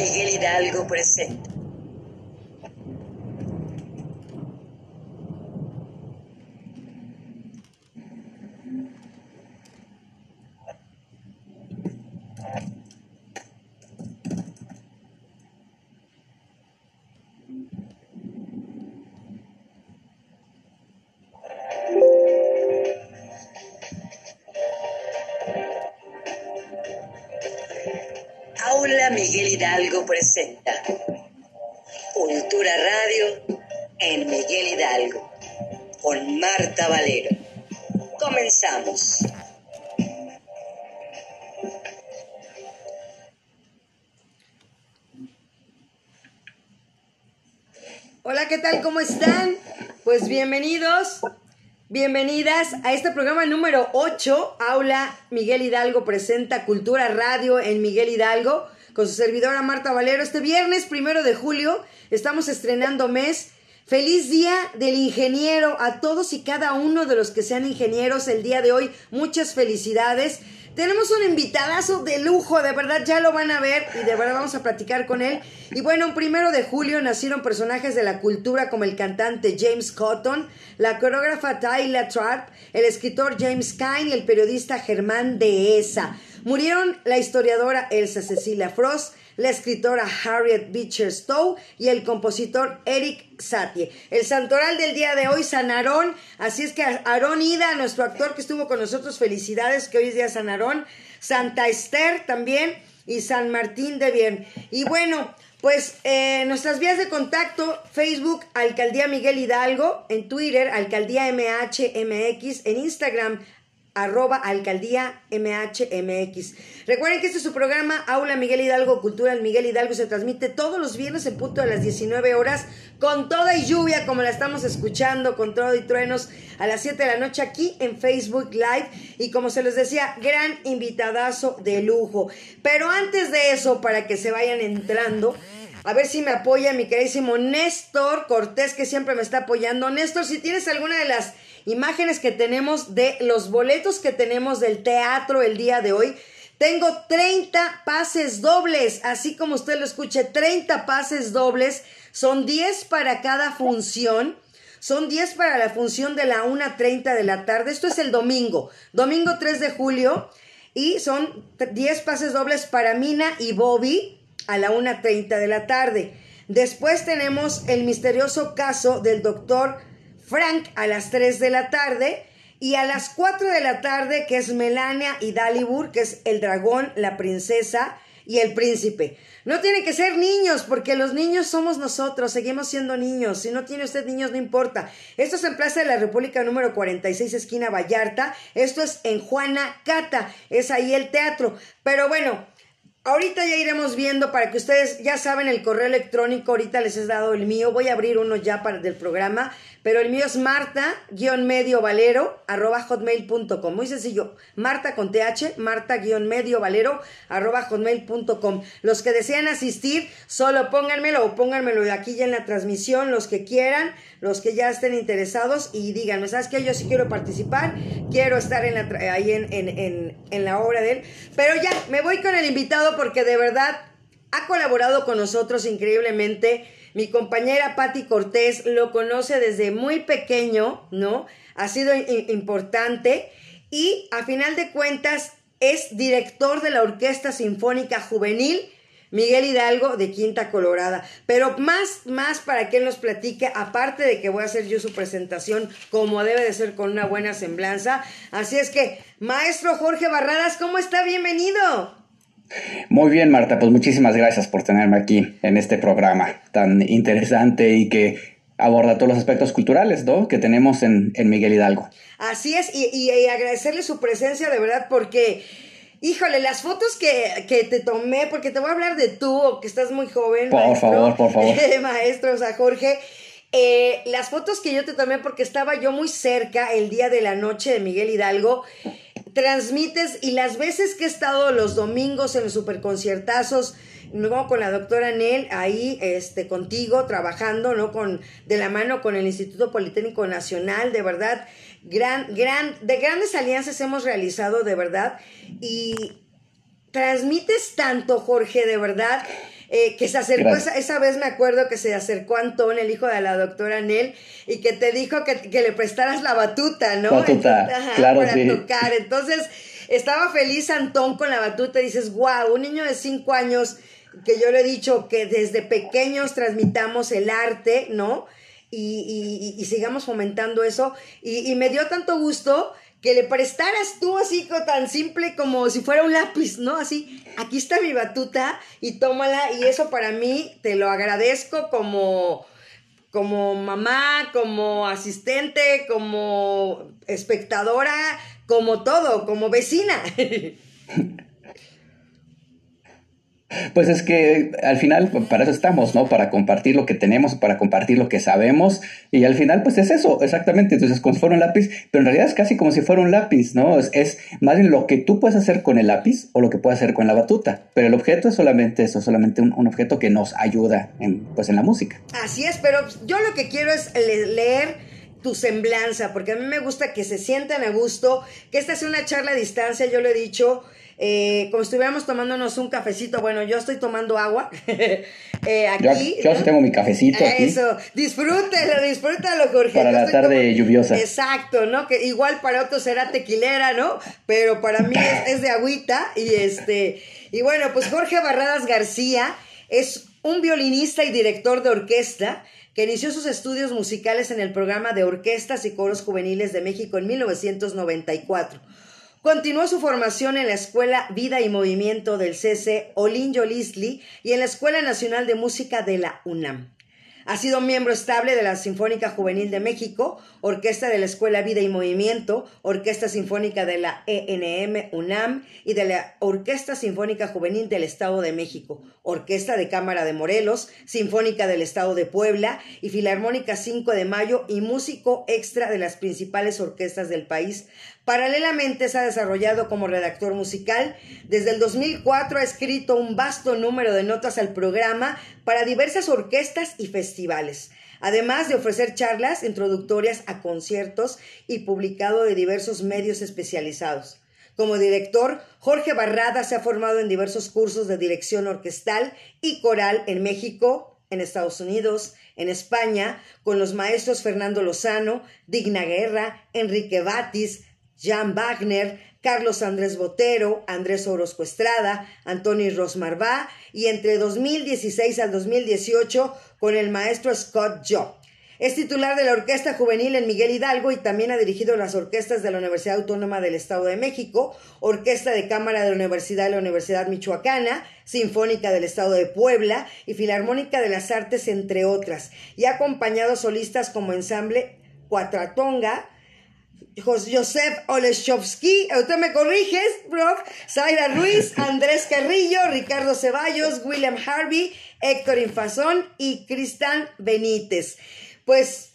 Miguel Hidalgo presenta. Bienvenidos, bienvenidas a este programa número 8, Aula Miguel Hidalgo presenta Cultura Radio en Miguel Hidalgo, con su servidora Marta Valero. Este viernes primero de julio estamos estrenando mes. Feliz día del ingeniero a todos y cada uno de los que sean ingenieros el día de hoy. Muchas felicidades. Tenemos un invitadazo de lujo, de verdad ya lo van a ver y de verdad vamos a platicar con él. Y bueno, un primero de julio nacieron personajes de la cultura como el cantante James Cotton, la coreógrafa Tyler Trapp, el escritor James Kine y el periodista Germán Dehesa. Murieron la historiadora Elsa Cecilia Frost, la escritora Harriet Beecher Stowe y el compositor Eric Satie. El santoral del día de hoy, San Aarón. Así es que Aarón Ida, nuestro actor que estuvo con nosotros, felicidades que hoy es día San Aarón. Santa Esther también y San Martín de Bien. Y bueno, pues eh, nuestras vías de contacto, Facebook, Alcaldía Miguel Hidalgo, en Twitter, Alcaldía MHMX, en Instagram, arroba alcaldía MHMX. Recuerden que este es su programa Aula Miguel Hidalgo, Cultura Miguel Hidalgo, se transmite todos los viernes en punto a las 19 horas, con toda y lluvia, como la estamos escuchando, con todo y truenos, a las 7 de la noche aquí en Facebook Live. Y como se les decía, gran invitadazo de lujo. Pero antes de eso, para que se vayan entrando, a ver si me apoya mi queridísimo Néstor Cortés, que siempre me está apoyando. Néstor, si tienes alguna de las imágenes que tenemos de los boletos que tenemos del teatro el día de hoy. Tengo 30 pases dobles, así como usted lo escuche, 30 pases dobles. Son 10 para cada función. Son 10 para la función de la 1.30 de la tarde. Esto es el domingo, domingo 3 de julio. Y son 10 pases dobles para Mina y Bobby a la 1.30 de la tarde. Después tenemos el misterioso caso del doctor Frank a las 3 de la tarde y a las 4 de la tarde que es Melania y Dalibur, que es el dragón, la princesa y el príncipe. No tiene que ser niños, porque los niños somos nosotros, seguimos siendo niños. Si no tiene usted niños, no importa. Esto es en Plaza de la República número 46, esquina Vallarta. Esto es en Juana Cata, es ahí el teatro. Pero bueno, Ahorita ya iremos viendo para que ustedes ya saben el correo electrónico, ahorita les he dado el mío, voy a abrir uno ya para del programa, pero el mío es marta-medio valero arroba hotmail.com, muy sencillo, marta con th, marta-medio valero arroba hotmail.com. Los que desean asistir, solo pónganmelo o pónganmelo aquí ya en la transmisión, los que quieran, los que ya estén interesados y díganme, ¿sabes qué? Yo sí quiero participar, quiero estar en la, ahí en, en, en la obra de él, pero ya, me voy con el invitado porque de verdad ha colaborado con nosotros increíblemente. Mi compañera Patti Cortés lo conoce desde muy pequeño, ¿no? Ha sido importante y a final de cuentas es director de la Orquesta Sinfónica Juvenil Miguel Hidalgo de Quinta Colorada. Pero más, más para que él nos platique, aparte de que voy a hacer yo su presentación como debe de ser con una buena semblanza. Así es que, maestro Jorge Barradas, ¿cómo está? Bienvenido. Muy bien, Marta, pues muchísimas gracias por tenerme aquí en este programa tan interesante y que aborda todos los aspectos culturales, ¿no? Que tenemos en, Miguel Hidalgo. Así es, y, agradecerle su presencia de verdad porque, híjole, las fotos que, te tomé, porque te voy a hablar de tú, que estás muy joven. Por favor, por favor. maestro, o sea, Jorge. Eh, las fotos que yo te tomé porque estaba yo muy cerca el día de la noche de Miguel Hidalgo transmites y las veces que he estado los domingos en los superconciertazos, luego con la doctora Nel ahí este contigo trabajando, ¿no? Con de la mano con el Instituto Politécnico Nacional, de verdad, gran gran de grandes alianzas hemos realizado de verdad y transmites tanto, Jorge, de verdad. Eh, que se acercó, esa, vez me acuerdo que se acercó Antón, el hijo de la doctora Nel, y que te dijo que, le prestaras la batuta, ¿no? Batuta, claro, para tocar. Entonces, estaba feliz Antón con la batuta y dices, wow, un niño de cinco años, que yo le he dicho que desde pequeños transmitamos el arte, ¿no? Y, y, sigamos fomentando eso. Y, y me dio tanto gusto que le prestaras tú así tan simple como si fuera un lápiz, ¿no? Así, aquí está mi batuta y tómala y eso para mí te lo agradezco como como mamá, como asistente, como espectadora, como todo, como vecina. Pues es que al final para eso estamos, ¿no? Para compartir lo que tenemos, para compartir lo que sabemos y al final pues es eso, exactamente. Entonces como si fuera un lápiz, pero en realidad es casi como si fuera un lápiz, ¿no? Es, más bien lo que tú puedes hacer con el lápiz o lo que puedes hacer con la batuta, pero el objeto es solamente eso, solamente un, objeto que nos ayuda en, pues en la música. Así es, pero yo lo que quiero es leer tu semblanza, porque a mí me gusta que se sientan a gusto, que esta sea una charla a distancia, yo lo he dicho, eh, como estuviéramos tomándonos un cafecito. Bueno, yo estoy tomando agua. eh, aquí. Yo, sí tengo mi cafecito. Eso, disfrútelo, disfrútalo, Jorge. Para la tarde lluviosa. Exacto, ¿no? Que igual para otros será tequilera, ¿no? Pero para mí es, de agüita. Y este. Y bueno, pues Jorge Barradas García es un violinista y director de orquesta que inició sus estudios musicales en el programa de orquestas y coros juveniles de México en 1994 Continuó su formación en la Escuela Vida y Movimiento del CC Olinjo Lisli y en la Escuela Nacional de Música de la UNAM. Ha sido miembro estable de la Sinfónica Juvenil de México, Orquesta de la Escuela Vida y Movimiento, Orquesta Sinfónica de la ENM UNAM y de la Orquesta Sinfónica Juvenil del Estado de México, Orquesta de Cámara de Morelos, Sinfónica del Estado de Puebla y Filarmónica 5 de Mayo y músico extra de las principales orquestas del país. Paralelamente se ha desarrollado como redactor musical. Desde el 2004 ha escrito un vasto número de notas al programa para diversas orquestas y festivales, además de ofrecer charlas introductorias a conciertos y publicado de diversos medios especializados. Como director, Jorge Barrada se ha formado en diversos cursos de dirección orquestal y coral en México, en Estados Unidos, en España, con los maestros Fernando Lozano, Digna Guerra, Enrique Batis, Jan Wagner, Carlos Andrés Botero, Andrés Orozco Estrada, Antonio Rosmarbá y entre 2016 al 2018 con el maestro Scott Job. Es titular de la Orquesta Juvenil en Miguel Hidalgo y también ha dirigido las orquestas de la Universidad Autónoma del Estado de México, Orquesta de Cámara de la Universidad de la Universidad Michoacana, Sinfónica del Estado de Puebla y Filarmónica de las Artes, entre otras, y ha acompañado solistas como ensamble Cuatratonga, Joseph Oleszowski, usted me corriges, bro, Zaira Ruiz, Andrés Carrillo, Ricardo Ceballos, William Harvey, Héctor Infazón y Cristian Benítez. Pues,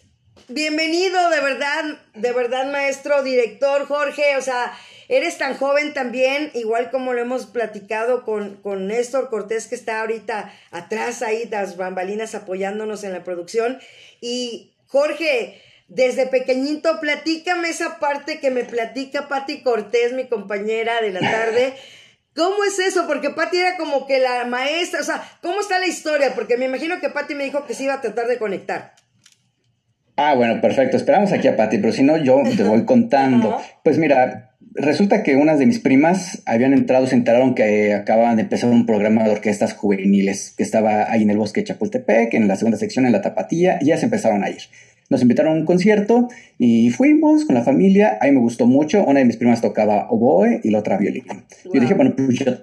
bienvenido, de verdad, de verdad, maestro, director, Jorge, o sea, eres tan joven también, igual como lo hemos platicado con, con Néstor Cortés, que está ahorita atrás ahí, las bambalinas apoyándonos en la producción. Y Jorge, desde pequeñito, platícame esa parte que me platica Patti Cortés, mi compañera de la tarde. ¿Cómo es eso? Porque Patti era como que la maestra, o sea, ¿cómo está la historia? Porque me imagino que Patti me dijo que se iba a tratar de conectar. Ah, bueno, perfecto. Esperamos aquí a Patti, pero si no, yo te voy contando. Pues mira, resulta que unas de mis primas habían entrado, se enteraron que acababan de empezar un programa de orquestas juveniles que estaba ahí en el bosque de Chapultepec, en la segunda sección, en la Tapatía, y ya se empezaron a ir. Nos invitaron a un concierto y fuimos con la familia. Ahí me gustó mucho. Una de mis primas tocaba oboe y la otra violín. Yo dije, bueno, pues yo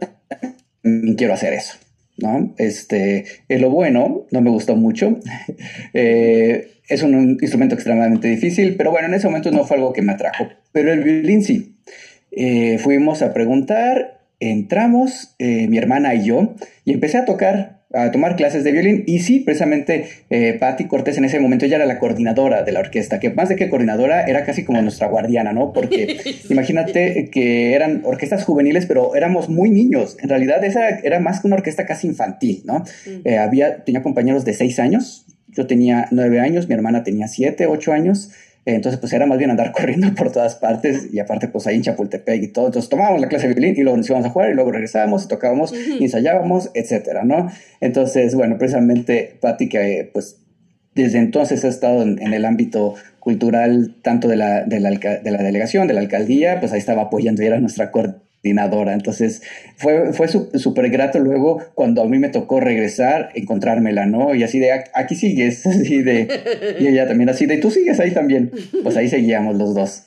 quiero hacer eso. ¿no? Este, el oboe no, no me gustó mucho. Eh, es un instrumento extremadamente difícil, pero bueno, en ese momento no fue algo que me atrajo. Pero el violín sí. Eh, fuimos a preguntar, entramos, eh, mi hermana y yo, y empecé a tocar a tomar clases de violín y sí, precisamente eh, Patti Cortés en ese momento ya era la coordinadora de la orquesta, que más de que coordinadora era casi como nuestra guardiana, ¿no? Porque imagínate que eran orquestas juveniles, pero éramos muy niños, en realidad esa era más que una orquesta casi infantil, ¿no? Eh, había, tenía compañeros de seis años, yo tenía nueve años, mi hermana tenía siete, ocho años, Entonces, pues era más bien andar corriendo por todas partes y aparte, pues ahí en Chapultepec y todo. Entonces, tomábamos la clase de violín y luego nos íbamos a jugar y luego regresábamos y tocábamos y ensayábamos, etcétera, ¿no? Entonces, bueno, precisamente Patti, que pues desde entonces ha estado en, el ámbito cultural, tanto de la, de la, de, la, delegación, de la alcaldía, pues ahí estaba apoyando y era nuestra coordinadora. Entonces fue, fue súper grato luego cuando a mí me tocó regresar, encontrármela, ¿no? Y así de, aquí sigues, así de, y ella también así de, tú sigues ahí también. Pues ahí seguíamos los dos.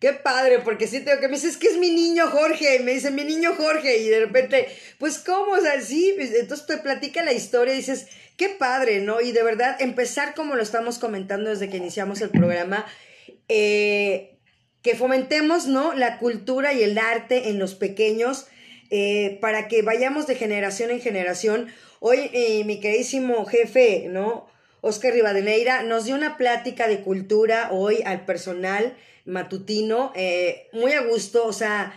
Qué padre, porque sí tengo que me dice, es que es mi niño Jorge, y me dice, mi niño Jorge, y de repente, pues, ¿cómo? O sea, sí, pues, entonces te platica la historia y dices, qué padre, ¿no? Y de verdad, empezar como lo estamos comentando desde que iniciamos el programa, eh, que fomentemos, ¿no? La cultura y el arte en los pequeños, eh, para que vayamos de generación en generación. Hoy, eh, mi queridísimo jefe, ¿no? Oscar Rivadeneira nos dio una plática de cultura hoy al personal matutino, eh, muy a gusto, o sea,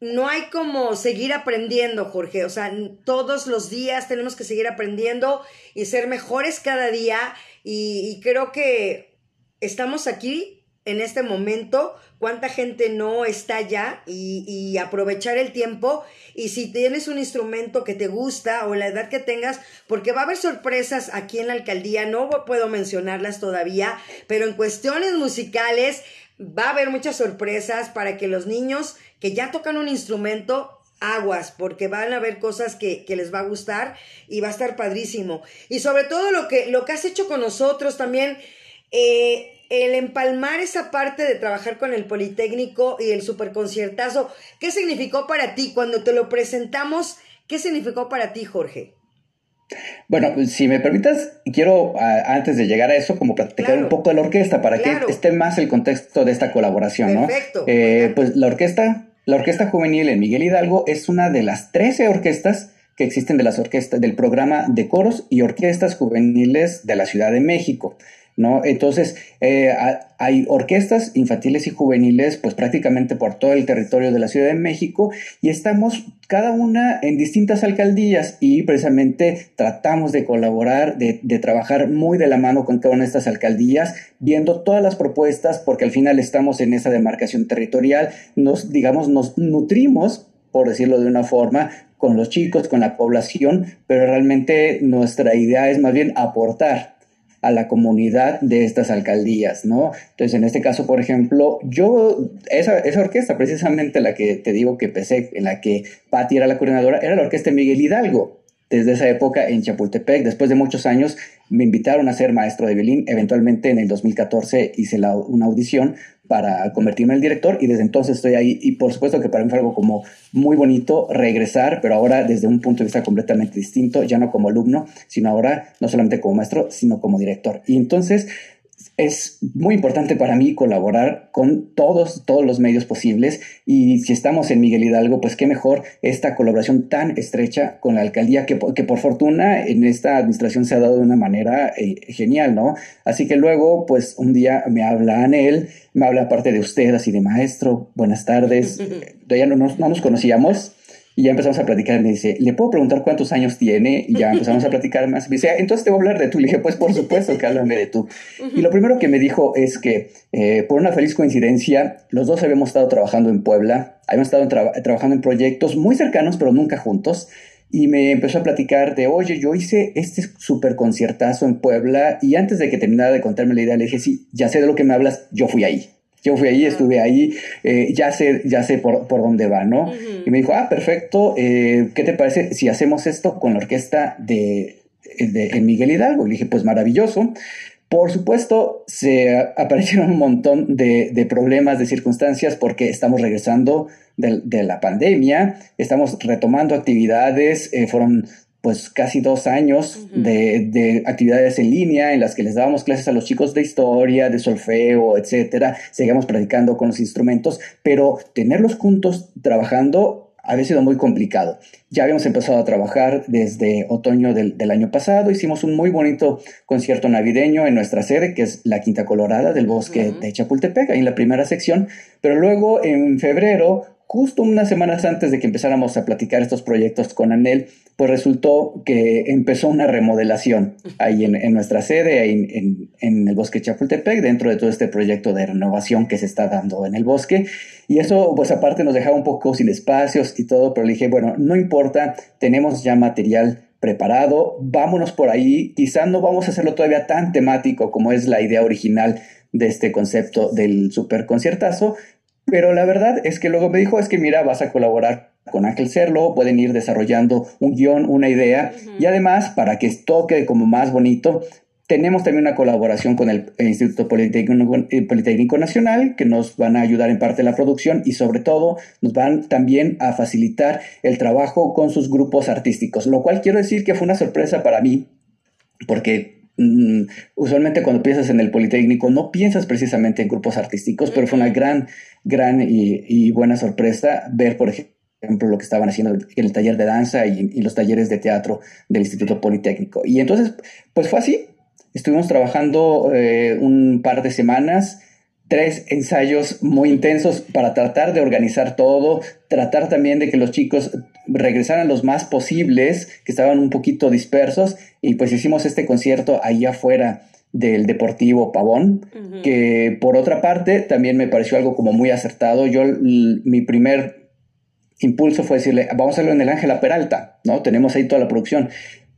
no hay como seguir aprendiendo, Jorge, o sea, todos los días tenemos que seguir aprendiendo y ser mejores cada día y, creo que estamos aquí en este momento, cuánta gente no está y, y, aprovechar el tiempo. Y si tienes un instrumento que te gusta o la edad que tengas, porque va a haber sorpresas aquí en la alcaldía, no puedo mencionarlas todavía, pero en cuestiones musicales va a haber muchas sorpresas para que los niños que ya tocan un instrumento aguas, porque van a haber cosas que, les va a gustar y va a estar padrísimo. Y sobre todo lo que, lo que has hecho con nosotros también, eh, el empalmar esa parte de trabajar con el Politécnico y el superconciertazo, ¿qué significó para ti cuando te lo presentamos? ¿Qué significó para ti, Jorge? Bueno, si me permitas, quiero antes de llegar a eso, como platicar un poco de la orquesta para que esté más el contexto de esta colaboración, Perfecto. ¿no? Eh, pues la orquesta, la orquesta juvenil en Miguel Hidalgo es una de las 13 orquestas que existen de las orquestas del programa de coros y orquestas juveniles de la Ciudad de México. ¿No? Entonces, eh, hay orquestas infantiles y juveniles, pues prácticamente por todo el territorio de la Ciudad de México, y estamos cada una en distintas alcaldías y precisamente tratamos de colaborar, de, de trabajar muy de la mano con cada una de estas alcaldías, viendo todas las propuestas, porque al final estamos en esa demarcación territorial, nos, digamos, nos nutrimos por decirlo de una forma, con los chicos, con la población, pero realmente nuestra idea es más bien aportar a la comunidad de estas alcaldías, ¿no? Entonces, en este caso, por ejemplo, yo, esa, esa orquesta, precisamente la que te digo que empecé, en la que Patti era la coordinadora, era la orquesta Miguel Hidalgo. Desde esa época en Chapultepec, después de muchos años, me invitaron a ser maestro de violín. Eventualmente, en el 2014, hice una audición para convertirme en el director y desde entonces estoy ahí y por supuesto que para mí fue algo como muy bonito regresar, pero ahora desde un punto de vista completamente distinto, ya no como alumno, sino ahora no solamente como maestro, sino como director. Y entonces es muy importante para mí colaborar con todos, todos los medios posibles. Y si estamos en Miguel Hidalgo, pues qué mejor esta colaboración tan estrecha con la alcaldía que, que por fortuna en esta administración se ha dado de una manera eh, genial, ¿no? Así que luego, pues un día me habla Anel, me habla aparte de usted, así de maestro, buenas tardes, ya no no nos conocíamos y ya empezamos a platicar. Me dice, ¿le puedo preguntar cuántos años tiene? Y ya empezamos a platicar más. Me dice, ah, entonces te voy a hablar de tú. Le dije, pues por supuesto que háblame de tú. Y lo primero que me dijo es que, eh, por una feliz coincidencia, los dos habíamos estado trabajando en Puebla, habíamos estado trabajando en proyectos muy cercanos, pero nunca juntos. Y me empezó a platicar de, oye, yo hice este súper conciertazo en Puebla. Y antes de que terminara de contarme la idea, le dije, sí, ya sé de lo que me hablas, yo fui ahí. Yo fui ahí, estuve ahí, eh, ya sé, ya sé por, por dónde va, ¿no? Y me dijo, ah, perfecto, eh, ¿qué te parece si hacemos esto con la orquesta de, de Miguel Hidalgo? Y le dije, pues maravilloso. Por supuesto, se aparecieron un montón de, de problemas, de circunstancias, porque estamos regresando de, de, la pandemia, estamos retomando actividades, eh, fueron pues casi dos años de, de, actividades en línea en las que les dábamos clases a los chicos de historia, de solfeo, etcétera. Seguíamos practicando con los instrumentos, pero tenerlos juntos trabajando había sido muy complicado. Ya habíamos empezado a trabajar desde otoño del, del, año pasado, hicimos un muy bonito concierto navideño en nuestra sede, que es la Quinta Colorada del Bosque de Chapultepec, ahí en la primera sección, pero luego en febrero justo unas semanas antes de que empezáramos a platicar estos proyectos con Anel, pues resultó que empezó una remodelación ahí en, nuestra sede, en, el bosque Chapultepec, dentro de todo este proyecto de renovación que se está dando en el bosque. Y eso, pues aparte nos dejaba un poco sin espacios y todo, pero le dije, bueno, no importa, tenemos ya material preparado, vámonos por ahí, quizás no vamos a hacerlo todavía tan temático como es la idea original de este concepto del super conciertazo, pero la verdad es que luego me dijo, es que mira, vas a colaborar con Ángel Cerlo, pueden ir desarrollando un guion, una idea, y además, para que toque como más bonito, tenemos también una colaboración con el Instituto Politécnico, eh, Politécnico, Nacional, que nos van a ayudar en parte de la producción y sobre todo nos van también a facilitar el trabajo con sus grupos artísticos, lo cual quiero decir que fue una sorpresa para mí, porque usualmente cuando piensas en el Politécnico no piensas precisamente en grupos artísticos, pero fue una gran, gran y, buena sorpresa ver, por ejemplo, lo que estaban haciendo en el taller de danza y, los talleres de teatro del Instituto Politécnico. Y entonces, pues fue así. Estuvimos trabajando eh, un par de semanas tres ensayos muy intensos para tratar de organizar todo, tratar también de que los chicos regresaran los más posibles, que estaban un poquito dispersos, y pues hicimos este concierto ahí afuera del Deportivo Pavón, que por otra parte también me pareció algo como muy acertado. Yo, mi primer impulso fue decirle, vamos a hacerlo en el Ángela Peralta, ¿no? Tenemos ahí toda la producción.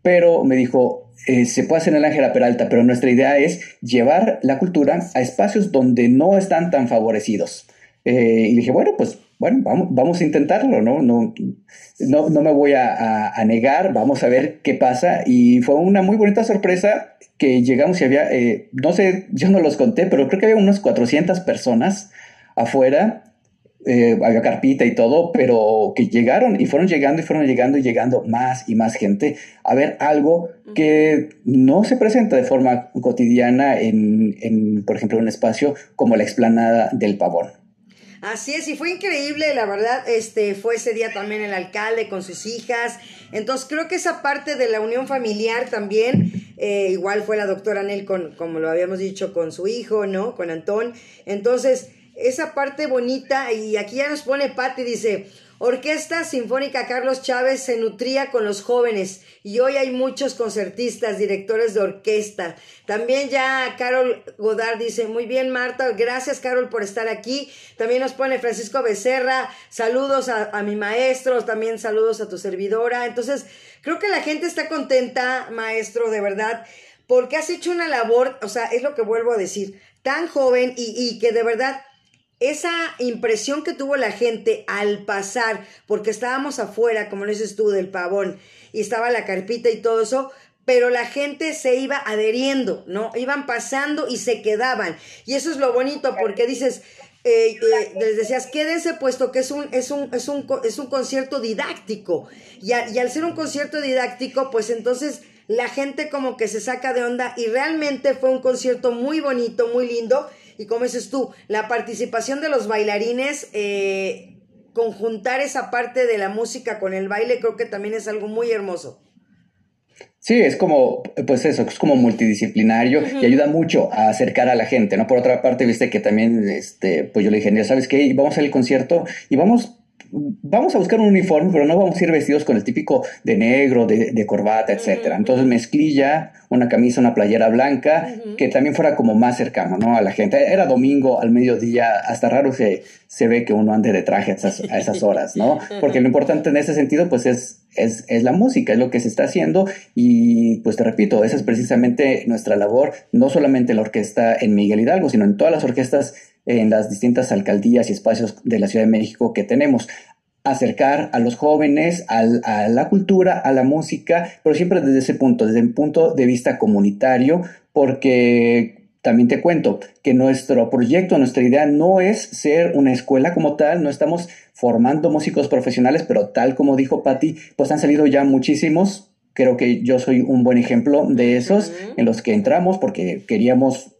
Pero me dijo, eh, se puede hacer en el Ángela Peralta, pero nuestra idea es llevar la cultura a espacios donde no están tan favorecidos. Eh, y dije, bueno, pues bueno, vamos, vamos a intentarlo, ¿no? No, no, no me voy a, negar, vamos a ver qué pasa. Y fue una muy bonita sorpresa que llegamos y había, eh, no sé, yo no los conté, pero creo que había unas 400 personas afuera eh, había carpita y todo, pero que llegaron y fueron llegando y fueron llegando y llegando más y más gente a ver algo que no se presenta de forma cotidiana en, en por ejemplo, un espacio como la explanada del pavón. Así es, y fue increíble, la verdad, este, fue ese día también el alcalde con sus hijas, entonces creo que esa parte de la unión familiar también, eh, igual fue la doctora Nel con, como lo habíamos dicho, con su hijo, ¿no? Con Antón, entonces esa parte bonita, y aquí ya nos pone Patti, dice, Orquesta Sinfónica Carlos Chávez se nutría con los jóvenes y hoy hay muchos concertistas, directores de orquesta. También ya Carol Godard dice, muy bien Marta, gracias Carol por estar aquí. También nos pone Francisco Becerra, saludos a, mi maestro, también saludos a tu servidora. Entonces, creo que la gente está contenta, maestro, de verdad, porque has hecho una labor, o sea, es lo que vuelvo a decir, tan joven y que de verdad esa impresión que tuvo la gente al pasar, porque estábamos afuera, como lo dices tú, del pavón, y estaba la carpita y todo eso, pero la gente se iba adheriendo, ¿no? Iban pasando y se quedaban. Y eso es lo bonito, porque dices, eh, eh, les decías, quédense puesto que es un, es un, es un, es un concierto didáctico. Y, y al ser un concierto didáctico, pues entonces la gente como que se saca de onda y realmente fue un concierto muy bonito, muy lindo y como dices tú, la participación de los bailarines, eh, conjuntar esa parte de la música con el baile, creo que también es algo muy hermoso. Sí, es como, pues eso, es como multidisciplinario y ayuda mucho a acercar a la gente, ¿no? Por otra parte, viste que también, este, pues yo le dije, sabes qué, vamos al concierto y vamos vamos a buscar un uniforme, pero no vamos a ir vestidos con el típico de negro, de, corbata, etcétera. Entonces mezclilla, una camisa, una playera blanca, que también fuera como más cercano, ¿no? A la gente. Era domingo al mediodía, hasta raro se, se ve que uno ande de traje a esas, a esas horas, ¿no? Porque lo importante en ese sentido, pues es, es, es la música, es lo que se está haciendo y pues te repito, esa es precisamente nuestra labor, no solamente la orquesta en Miguel Hidalgo, sino en todas las orquestas en las distintas alcaldías y espacios de la Ciudad de México que tenemos acercar a los jóvenes a la cultura, a la música, pero siempre desde ese punto, desde el punto de vista comunitario, porque también te cuento que nuestro proyecto, nuestra idea no es ser una escuela como tal, no estamos formando músicos profesionales, pero tal como dijo Patti, pues han salido ya muchísimos. Creo que yo soy un buen ejemplo de esos en los que entramos porque queríamos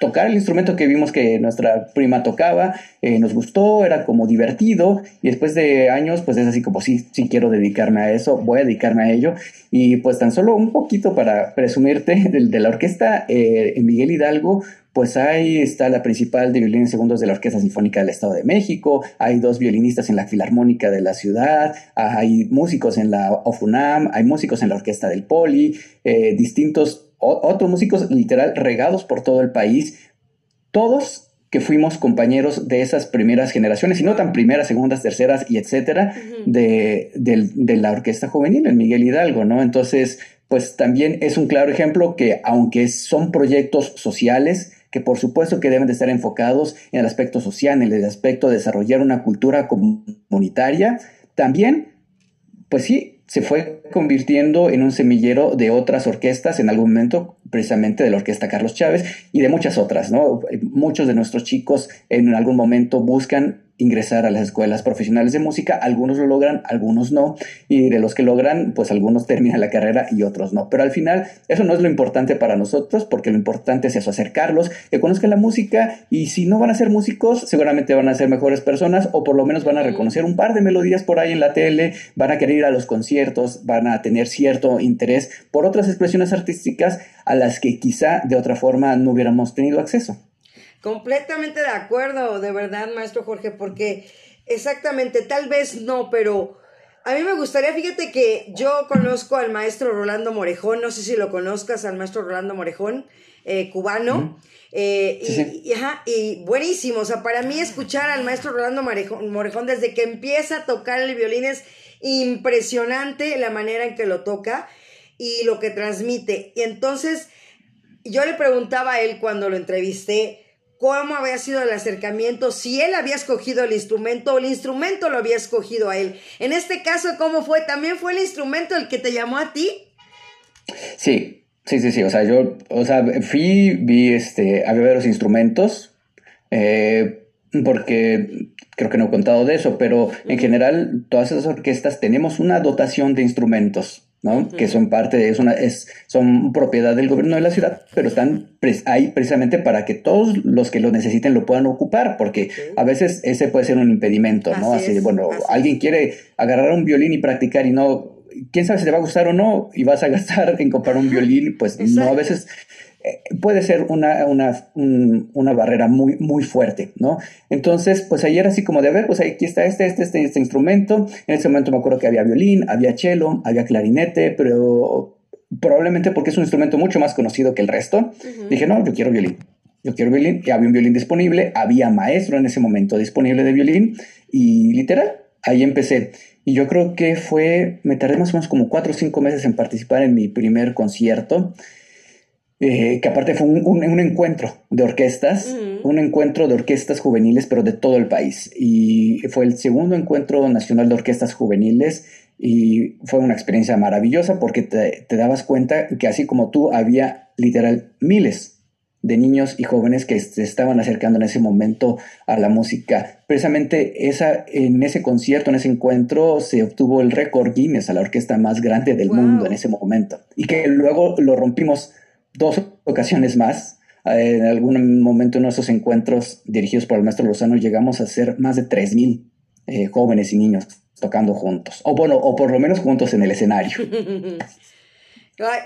tocar el instrumento que vimos que nuestra prima tocaba, eh, nos gustó, era como divertido y después de años pues es así como sí, sí quiero dedicarme a eso, voy a dedicarme a ello y pues tan solo un poquito para presumirte de, la orquesta eh, en Miguel Hidalgo pues ahí está la principal de violines segundos de la Orquesta Sinfónica del Estado de México, hay dos violinistas en la Filarmónica de la ciudad, hay músicos en la OFUNAM, hay músicos en la Orquesta del Poli, eh, distintos otros músicos literal regados por todo el país, todos que fuimos compañeros de esas primeras generaciones, y no tan primeras, segundas, terceras y etcétera, de, de, la orquesta juvenil en Miguel Hidalgo, ¿no? Entonces, pues también es un claro ejemplo que aunque son proyectos sociales, que por supuesto que deben de estar enfocados en el aspecto social, en el aspecto de desarrollar una cultura comunitaria, también, pues sí, se fue convirtiendo en un semillero de otras orquestas en algún momento, precisamente de la orquesta Carlos Chávez y de muchas otras, ¿no? Muchos de nuestros chicos en algún momento buscan ingresar a las escuelas profesionales de música. Algunos lo logran, algunos no. Y de los que logran, pues algunos terminan la carrera y otros no. Pero al final, eso no es lo importante para nosotros, porque lo importante es eso, acercarlos, que conozcan la música y si no van a ser músicos, seguramente van a ser mejores personas o por lo menos van a reconocer un par de melodías por ahí en la tele, van a querer ir a los conciertos, van a tener cierto interés por otras expresiones artísticas a las que quizá de otra forma no hubiéramos tenido acceso. Completamente de acuerdo, de verdad, maestro Jorge, porque exactamente, tal vez no, pero a mí me gustaría, fíjate que yo conozco al maestro Rolando Morejón, no sé si lo conozcas, al maestro Rolando Morejón, eh, cubano. Eh, y, y, buenísimo, o sea, para mí escuchar al maestro Rolando Morejón desde que empieza a tocar el violín es impresionante la manera en que lo toca y lo que transmite. Y entonces yo le preguntaba a él cuando lo entrevisté, cómo había sido el acercamiento, si él había escogido el instrumento o el instrumento lo había escogido a él. En este caso, ¿cómo fue? ¿También fue el instrumento el que te llamó a ti? Sí, sí, sí, sí. O sea, yo, o sea, fui, vi este, había varios instrumentos, eh, porque creo que no he contado de eso, pero en general todas esas orquestas tenemos una dotación de instrumentos. ¿No? Que son parte de, es una, es, son propiedad del gobierno de la ciudad, pero están ahí precisamente para que todos los que lo necesiten lo puedan ocupar, porque a veces ese puede ser un impedimento, ¿no? Así, bueno, alguien quiere agarrar un violín y practicar y no, quién sabe si te va a gustar o no, y vas a gastar en comprar un violín, pues no, a veces puede ser una, una, una, barrera muy, muy fuerte, ¿no? Entonces, pues ayer así como de ver, pues aquí está este, este, este, este instrumento. En ese momento me acuerdo que había violín, había cello, había clarinete, pero probablemente porque es un instrumento mucho más conocido que el resto, dije, no, yo quiero violín. Yo quiero violín, y había un violín disponible, había maestro en ese momento disponible de violín, y literal, ahí empecé. Y yo creo que fue, me tardé más o menos como cuatro o cinco meses en participar en mi primer concierto. Eh, que aparte fue un, encuentro de orquestas, un encuentro de orquestas juveniles, pero de todo el país. Y fue el segundo encuentro nacional de orquestas juveniles y fue una experiencia maravillosa porque te, te dabas cuenta que así como tú había literal miles de niños y jóvenes que se estaban acercando en ese momento a la música. Precisamente esa, en ese concierto, en ese encuentro, se obtuvo el récord Guinness a la orquesta más grande del mundo en ese momento. Y que luego lo rompimos dos ocasiones más. Eh, en algún momento en esos encuentros dirigidos por el maestro Lozano llegamos a ser más de 3.000 eh, jóvenes y niños tocando juntos, o bueno, o por lo menos juntos en el escenario.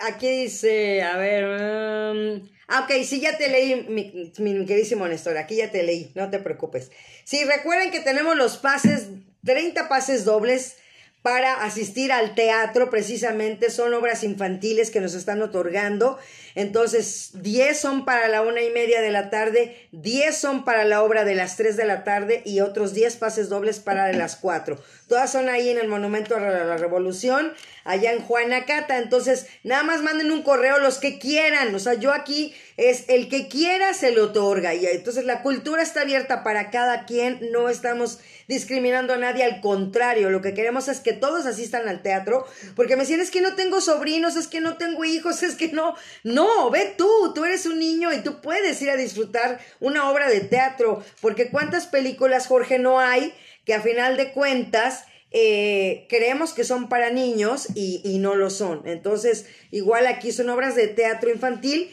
Aquí dice, a ver, um, ah, ok, sí, ya te leí, mi, mi, queridísimo Néstor, aquí ya te leí, no te preocupes. Sí, recuerden que tenemos los pases, 30 pases dobles para asistir al teatro, precisamente son obras infantiles que nos están otorgando. Entonces, 10 son para la una y media de la tarde, 10 son para la obra de las 3 de la tarde y otros 10 pases dobles para las 4. Todas son ahí en el Monumento a la Revolución, allá en Juanacata. Entonces, nada más manden un correo los que quieran. O sea, yo aquí es el que quiera se le otorga. Y entonces la cultura está abierta para cada quien. No estamos discriminando a nadie. Al contrario, lo que queremos es que todos asistan al teatro. Porque me dicen, es que no tengo sobrinos, es que no tengo hijos, es que no. No, ve tú, tú eres un niño y tú puedes ir a disfrutar una obra de teatro. Porque cuántas películas, Jorge, no hay que a final de cuentas eh, creemos que son para niños y, y, no lo son. Entonces, igual aquí son obras de teatro infantil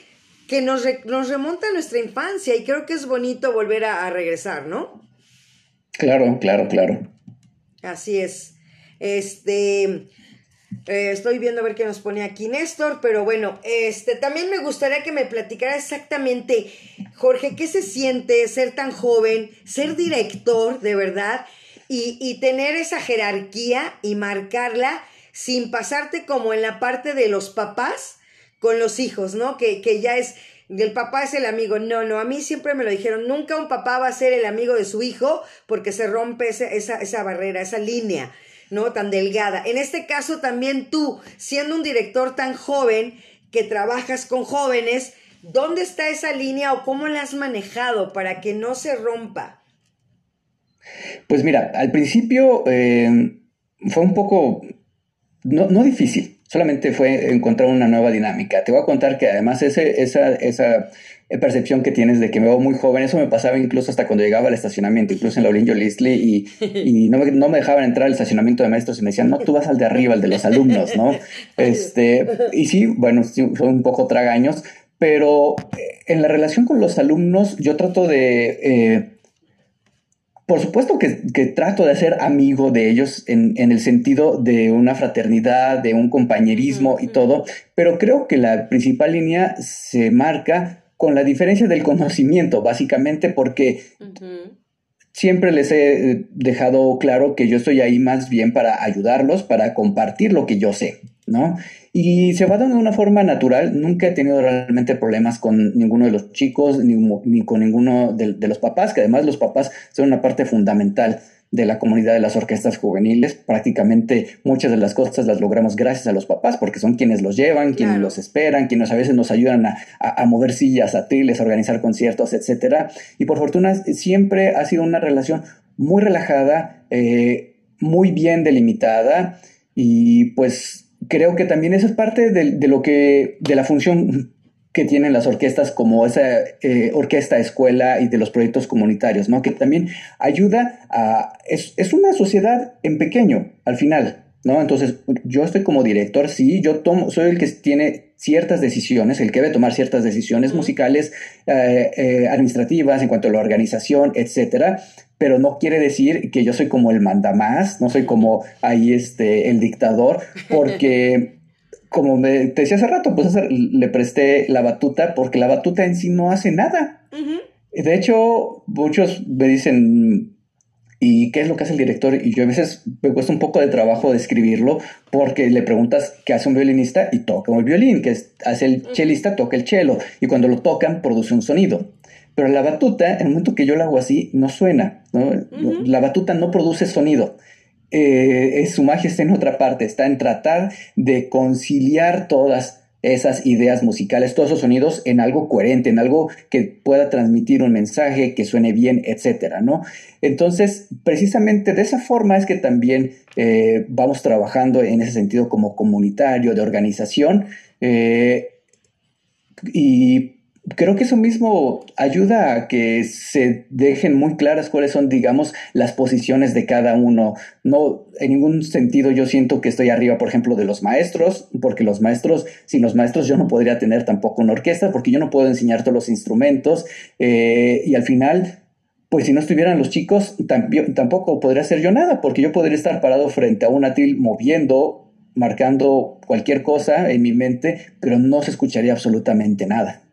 que nos, nos remonta a nuestra infancia y creo que es bonito volver a, regresar, ¿no? Claro, claro, claro. Así es. Este, eh, estoy viendo a ver qué nos pone aquí Néstor, pero bueno, este, también me gustaría que me platicara exactamente, Jorge, qué se siente ser tan joven, ser director, de verdad, y, y tener esa jerarquía y marcarla sin pasarte como en la parte de los papás con los hijos, ¿no? Que, que ya es, el papá es el amigo. No, no, a mí siempre me lo dijeron, nunca un papá va a ser el amigo de su hijo porque se rompe esa, esa barrera, esa línea, ¿no? Tan delgada. En este caso también tú, siendo un director tan joven, que trabajas con jóvenes, ¿dónde está esa línea o cómo la has manejado para que no se rompa? Pues mira, al principio eh, fue un poco no, no difícil, solamente fue encontrar una nueva dinámica. Te voy a contar que además ese, esa, esa percepción que tienes de que me veo muy joven, eso me pasaba incluso hasta cuando llegaba al estacionamiento, incluso en la Olinjo Listley, y, y no, me, no, me, dejaban entrar al estacionamiento de maestros y me decían, no, tú vas al de arriba, al de los alumnos, ¿no? Este, y sí, bueno, son un poco tragaños, pero en la relación con los alumnos yo trato de... Eh, por supuesto que, trato de ser amigo de ellos en, el sentido de una fraternidad, de un compañerismo y todo, pero creo que la principal línea se marca con la diferencia del conocimiento, básicamente porque siempre les he dejado claro que yo estoy ahí más bien para ayudarlos, para compartir lo que yo sé, ¿no? Y se va dando de una forma natural. Nunca he tenido realmente problemas con ninguno de los chicos ni, con ninguno de, los papás, que además los papás son una parte fundamental de la comunidad de las orquestas juveniles. Prácticamente muchas de las cosas las logramos gracias a los papás, porque son quienes los llevan, quienes los esperan, quienes a veces nos ayudan a, mover sillas, a triles, a organizar conciertos, etc. Y por fortuna siempre ha sido una relación muy relajada, eh, muy bien delimitada y pues creo que también eso es parte de, lo que, de la función que tienen las orquestas como esa eh, orquesta escuela y de los proyectos comunitarios, ¿no? Que también ayuda a... Es, es, una sociedad en pequeño, al final, ¿no? Entonces, yo estoy como director, sí, yo tomo, soy el que tiene ciertas decisiones, el que debe tomar ciertas decisiones musicales, eh, eh, administrativas, en cuanto a la organización, etcétera, pero no quiere decir que yo soy como el mandamás, no soy como ahí este, el dictador, porque como me, te decía hace rato, pues le presté la batuta porque la batuta en sí no hace nada. De hecho, muchos me dicen, ¿y qué es lo que hace el director? Y yo a veces me cuesta un poco de trabajo describirlo porque le preguntas qué hace un violinista y toca el violín, que hace el chelista, toca el cello, y cuando lo tocan produce un sonido. Pero la batuta, en el momento que yo la hago así, no suena. La batuta no produce sonido. Eh, su magia está en otra parte, está en tratar de conciliar todas esas ideas musicales, todos esos sonidos en algo coherente, en algo que pueda transmitir un mensaje, que suene bien, etcétera, ¿no? Entonces, precisamente de esa forma es que también eh, vamos trabajando en ese sentido como comunitario, de organización, eh, y creo que eso mismo ayuda a que se dejen muy claras cuáles son, digamos, las posiciones de cada uno. No, en ningún sentido yo siento que estoy arriba, por ejemplo, de los maestros, porque los maestros, sin los maestros yo no podría tener tampoco una orquesta, porque yo no puedo enseñar todos los instrumentos, eh, y al final... Pues si no estuvieran los chicos, tampoco podría hacer yo nada, porque yo podría estar parado frente a un atil moviendo, marcando cualquier cosa en mi mente, pero no se escucharía absolutamente nada.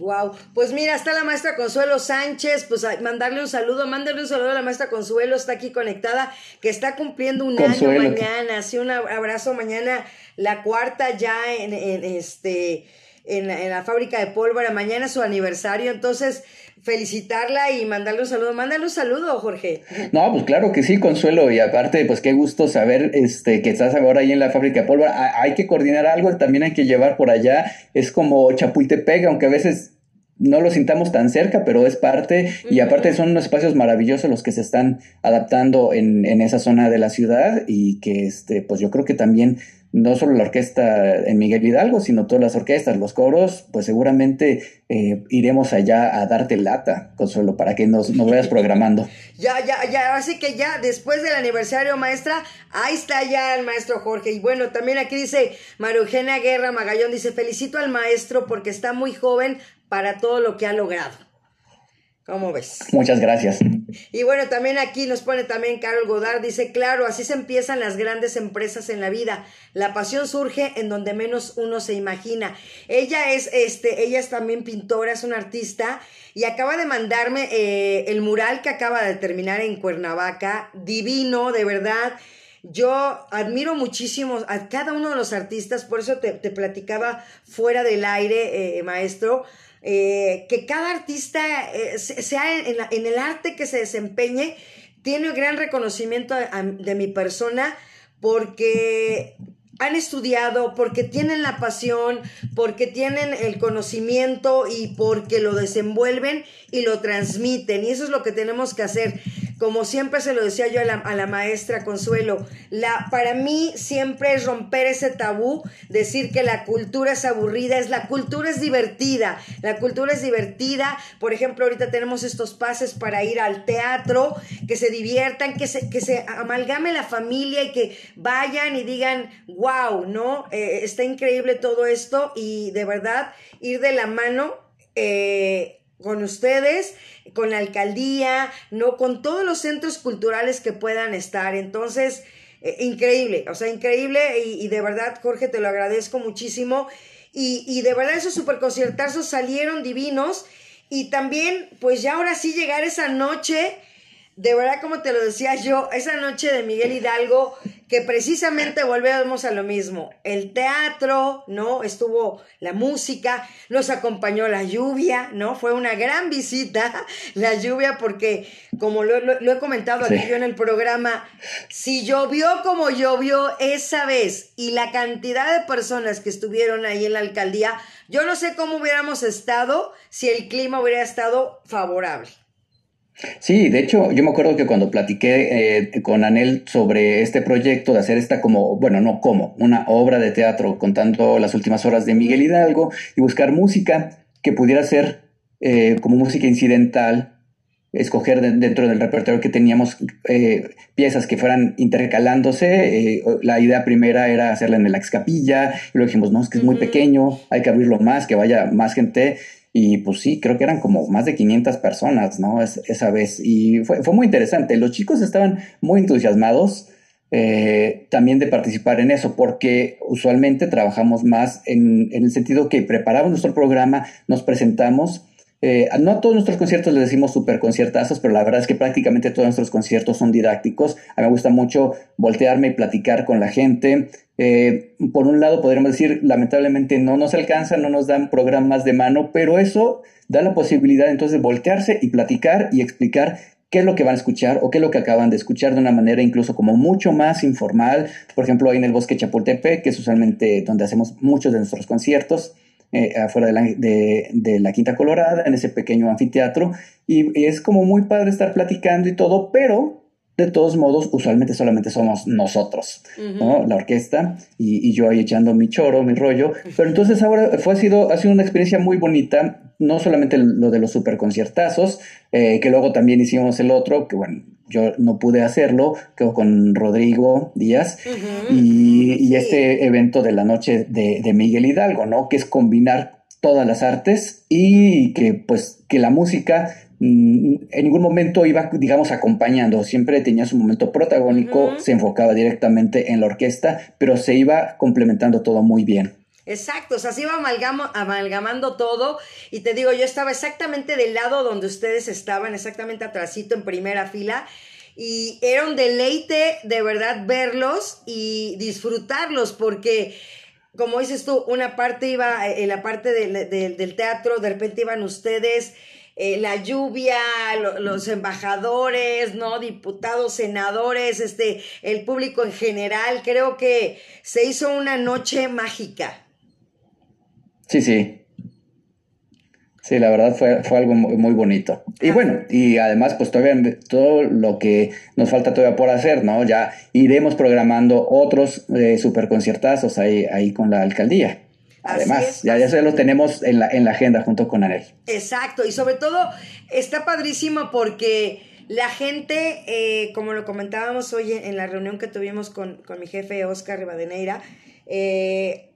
Wow, pues mira, está la maestra Consuelo Sánchez, pues mandarle un saludo, mándale un saludo a la maestra Consuelo, está aquí conectada, que está cumpliendo un año mañana, así un abrazo mañana, la cuarta ya en, este, en, la fábrica de pólvora, mañana es su aniversario, entonces felicitarla y mandarle un saludo, mándale un saludo, Jorge. No, pues claro que sí, Consuelo, y aparte, pues qué gusto saber este, que estás ahora ahí en la fábrica de pólvora, hay que coordinar algo, también hay que llevar por allá, es como Chapultepec, aunque a veces no lo sintamos tan cerca, pero es parte, y aparte son unos espacios maravillosos los que se están adaptando en, en esa zona de la ciudad y que, este, pues yo creo que también no solo la orquesta en Miguel Hidalgo, sino todas las orquestas, los coros, pues seguramente eh, iremos allá a darte lata, Consuelo, para que nos, nos vayas programando. Ya, ya, ya, así que ya, después del aniversario, maestra, ahí está ya el maestro Jorge. Y bueno, también aquí dice María Eugenia Guerra Magallón, dice, felicito al maestro porque está muy joven para todo lo que ha logrado. ¿Cómo ves? Muchas gracias. Y bueno, también aquí nos pone también Carol Godard, dice, claro, así se empiezan las grandes empresas en la vida. La pasión surge en donde menos uno se imagina. Ella es, este, ella es también pintora, es una artista, y acaba de mandarme eh, el mural que acaba de terminar en Cuernavaca, divino, de verdad. Yo admiro muchísimo a cada uno de los artistas, por eso te, platicaba fuera del aire, eh, maestro, eh, que cada artista, eh, sea en, en, el arte que se desempeñe, tiene gran reconocimiento de mi persona porque han estudiado, porque tienen la pasión, porque tienen el conocimiento y porque lo desenvuelven y lo transmiten. Y eso es lo que tenemos que hacer como siempre se lo decía yo a la, maestra Consuelo, la, para mí siempre es romper ese tabú, decir que la cultura es aburrida, es la cultura es divertida, la cultura es divertida, por ejemplo, ahorita tenemos estos pases para ir al teatro, que se diviertan, que se, amalgame la familia y que vayan y digan, wow, ¿no? Eh, está increíble todo esto y de verdad ir de la mano. Eh, con ustedes, con la alcaldía, no con todos los centros culturales que puedan estar. Entonces, eh, increíble, o sea, increíble y, de verdad, Jorge, te lo agradezco muchísimo. Y, y de verdad esos superconciertazos salieron divinos y también, pues ya ahora sí llegar esa noche de verdad, como te lo decía yo, esa noche de Miguel Hidalgo, que precisamente volvemos a lo mismo, el teatro, ¿no? Estuvo la música, nos acompañó la lluvia, ¿no? Fue una gran visita la lluvia porque, como lo, he comentado aquí yo en el programa, si llovió como llovió esa vez y la cantidad de personas que estuvieron ahí en la alcaldía, yo no sé cómo hubiéramos estado si el clima hubiera estado favorable. Sí, de hecho, yo me acuerdo que cuando platiqué eh, con Anel sobre este proyecto de hacer esta como, bueno, no como, una obra de teatro contando las últimas horas de Miguel Hidalgo y buscar música que pudiera ser eh, como música incidental, escoger dentro del repertorio que teníamos eh, piezas que fueran intercalándose. la idea primera era hacerla en la excapilla, y luego dijimos, no, es que es muy pequeño, hay que abrirlo más, que vaya más gente. Y pues sí, creo que eran como más de 500 personas, ¿no? esa vez. Y fue, fue, muy interesante. Los chicos estaban muy entusiasmados eh, también de participar en eso, porque usualmente trabajamos más en, en el sentido que preparamos nuestro programa, nos presentamos eh, no a todos nuestros conciertos les decimos super conciertazos, pero la verdad es que prácticamente todos nuestros conciertos son didácticos. A mí me gusta mucho voltearme y platicar con la gente. Eh, por un lado, podríamos decir, lamentablemente no nos alcanza, no nos dan programas de mano, pero eso da la posibilidad entonces de voltearse y platicar y explicar qué es lo que van a escuchar o qué es lo que acaban de escuchar de una manera incluso como mucho más informal. Por ejemplo, ahí en el Bosque Chapultepec, que es usualmente donde hacemos muchos de nuestros conciertos eh, afuera de la, de, la, Quinta Colorada, en ese pequeño anfiteatro, y, es como muy padre estar platicando y todo, pero de todos modos, usualmente solamente somos nosotros, ¿no? La orquesta y, yo ahí echando mi choro, mi rollo. Pero entonces ahora fue, ha, sido, ha sido una experiencia muy bonita, no solamente lo de los super conciertazos, eh, que luego también hicimos el otro, que bueno, yo no pude hacerlo, con Rodrigo Díaz, y, este evento de la noche de, de, Miguel Hidalgo, ¿no? Que es combinar todas las artes y que pues que la música mm, en ningún momento iba, digamos, acompañando, siempre tenía su momento protagónico, se enfocaba directamente en la orquesta, pero se iba complementando todo muy bien. Exacto, o sea, se iba amalgamando todo y te digo, yo estaba exactamente del lado donde ustedes estaban, exactamente atrásito en primera fila y era un deleite de verdad verlos y disfrutarlos porque como dices tú, una parte iba en eh, la parte del teatro, de repente iban ustedes, eh, la lluvia, los embajadores, ¿no? Diputados, senadores, este, el público en general. Creo que se hizo una noche mágica. Sí, sí. Sí, la verdad fue, fue algo muy, bonito. Y bueno, y además, pues todavía todo lo que nos falta todavía por hacer, ¿no? Ya iremos programando otros eh, superconciertazos ahí, ahí con la alcaldía. Además, ya, ya se lo tenemos en la, en la agenda junto con Anel. Exacto, y sobre todo está padrísimo porque la gente, eh, como lo comentábamos hoy en, la reunión que tuvimos con, con mi jefe Oscar Rivadeneira, eh,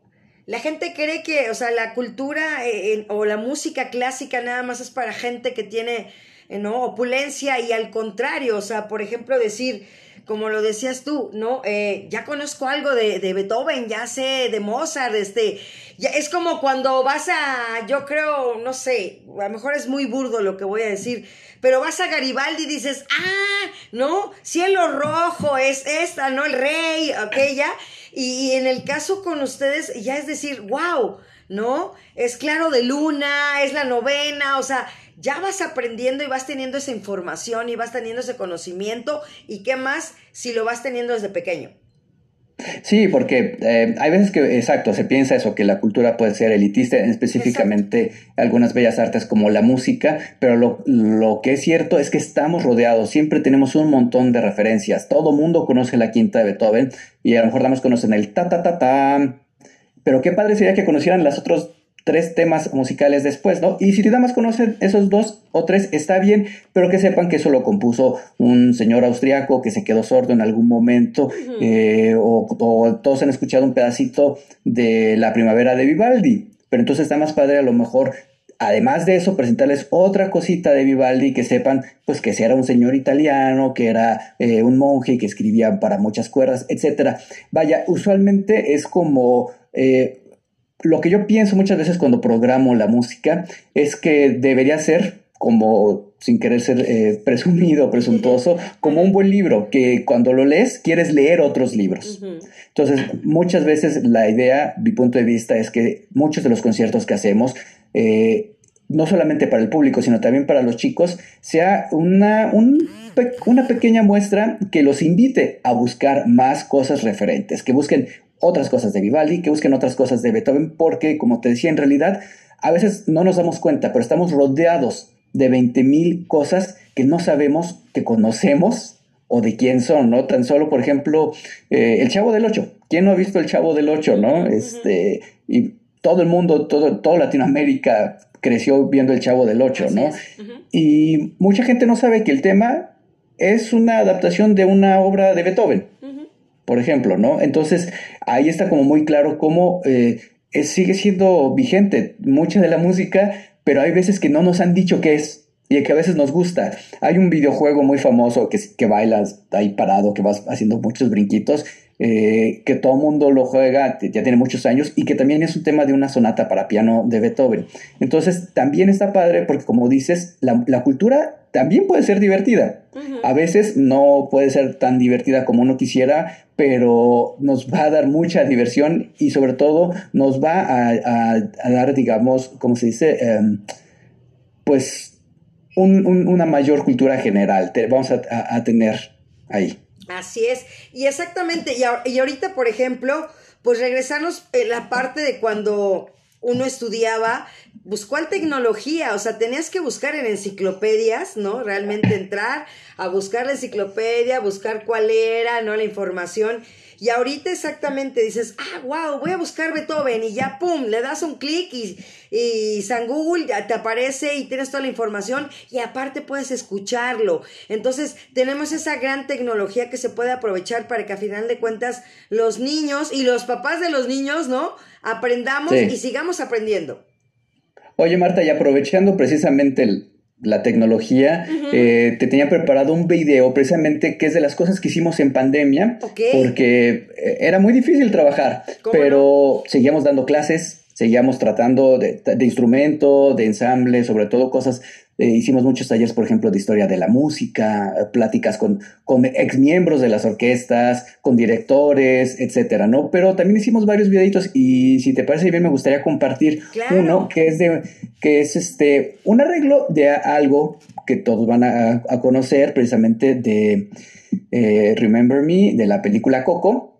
la gente cree que, o sea, la cultura eh, o la música clásica nada más es para gente que tiene, eh, ¿no? Opulencia y al contrario, o sea, por ejemplo, decir, como lo decías tú, ¿no? Eh, ya conozco algo de, de, Beethoven, ya sé de Mozart, este, es como cuando vas a, yo creo, no sé, a lo mejor es muy burdo lo que voy a decir, pero vas a Garibaldi y dices, ah, ¿no? Cielo rojo es esta, ¿no? El rey, ok, ya. Y, en el caso con ustedes, ya es decir, wow, ¿no? Es claro de luna, es la novena, o sea, ya vas aprendiendo y vas teniendo esa información y vas teniendo ese conocimiento y qué más si lo vas teniendo desde pequeño. Sí, porque eh, hay veces que, exacto, se piensa eso, que la cultura puede ser elitista, específicamente algunas bellas artes como la música, pero lo, lo, que es cierto es que estamos rodeados, siempre tenemos un montón de referencias, todo mundo conoce la quinta de Beethoven y a lo mejor damos conocen el ta ta ta ta, pero qué padre sería que conocieran las otros tres temas musicales después, ¿no? Y si te más conocen esos dos o tres, está bien, pero que sepan que eso lo compuso un señor austriaco que se quedó sordo en algún momento, eh, o, todos han escuchado un pedacito de La Primavera de Vivaldi, pero entonces está más padre a lo mejor Además de eso, presentarles otra cosita de Vivaldi que sepan, pues que si era un señor italiano, que era eh, un monje que escribía para muchas cuerdas, etcétera. Vaya, usualmente es como eh, lo que yo pienso muchas veces cuando programo la música es que debería ser como sin querer ser eh, presumido, presuntuoso, como un buen libro, que cuando lo lees quieres leer otros libros. Entonces, muchas veces la idea, mi punto de vista, es que muchos de los conciertos que hacemos, eh, no solamente para el público, sino también para los chicos, sea una, una pequeña muestra que los invite a buscar más cosas referentes, que busquen otras cosas de Vivaldi, que busquen otras cosas de Beethoven, porque, como te decía, en realidad a veces no nos damos cuenta, pero estamos rodeados de 20.000 cosas que no sabemos, que conocemos o de quién son, ¿no? Tan solo, por ejemplo, eh, el Chavo del Ocho. ¿Quién no ha visto el Chavo del Ocho, no? Este, y todo el mundo, todo, todo Latinoamérica creció viendo el Chavo del Ocho, ¿no? Y mucha gente no sabe que el tema es una adaptación de una obra de Beethoven por ejemplo, ¿no? Entonces, ahí está como muy claro cómo eh, sigue siendo vigente mucha de la música, pero hay veces que no nos han dicho qué es y que a veces nos gusta. Hay un videojuego muy famoso que, que bailas ahí parado, que vas haciendo muchos brinquitos, eh, que todo mundo lo juega, ya tiene muchos años, y que también es un tema de una sonata para piano de Beethoven. Entonces, también está padre porque, como dices, la, la cultura también puede ser divertida. A veces no puede ser tan divertida como uno quisiera, pero nos va a dar mucha diversión y sobre todo nos va a, dar, digamos, ¿cómo se dice? Em, pues una mayor cultura general. vamos a, tener ahí. Así es. Y exactamente, y, y ahorita, por ejemplo, pues regresarnos en la parte de cuando uno estudiaba, pues cuál tecnología, o sea, tenías que buscar en enciclopedias, ¿no? Realmente entrar a buscar la enciclopedia, buscar cuál era, ¿no? La información. Y ahorita exactamente dices, ah, wow, voy a buscar Beethoven y ya, pum, le das un clic y, y San Google ya te aparece y tienes toda la información y aparte puedes escucharlo. Entonces tenemos esa gran tecnología que se puede aprovechar para que a final de cuentas los niños y los papás de los niños, ¿no? Aprendamos y sigamos aprendiendo. Oye, Marta, y aprovechando precisamente la tecnología, eh, te tenía preparado un video precisamente que es de las cosas que hicimos en pandemia, porque eh, era muy difícil trabajar, pero seguíamos dando clases, seguíamos tratando de, de instrumento, de ensamble, sobre todo cosas eh, hicimos muchos talleres, por ejemplo, de historia de la música, pláticas con, con ex miembros de las orquestas, con directores, etcétera, ¿no? Pero también hicimos varios videitos y si te parece bien me gustaría compartir uno que es de que es este un arreglo de algo que todos van a, a conocer precisamente de eh, Remember Me de la película Coco,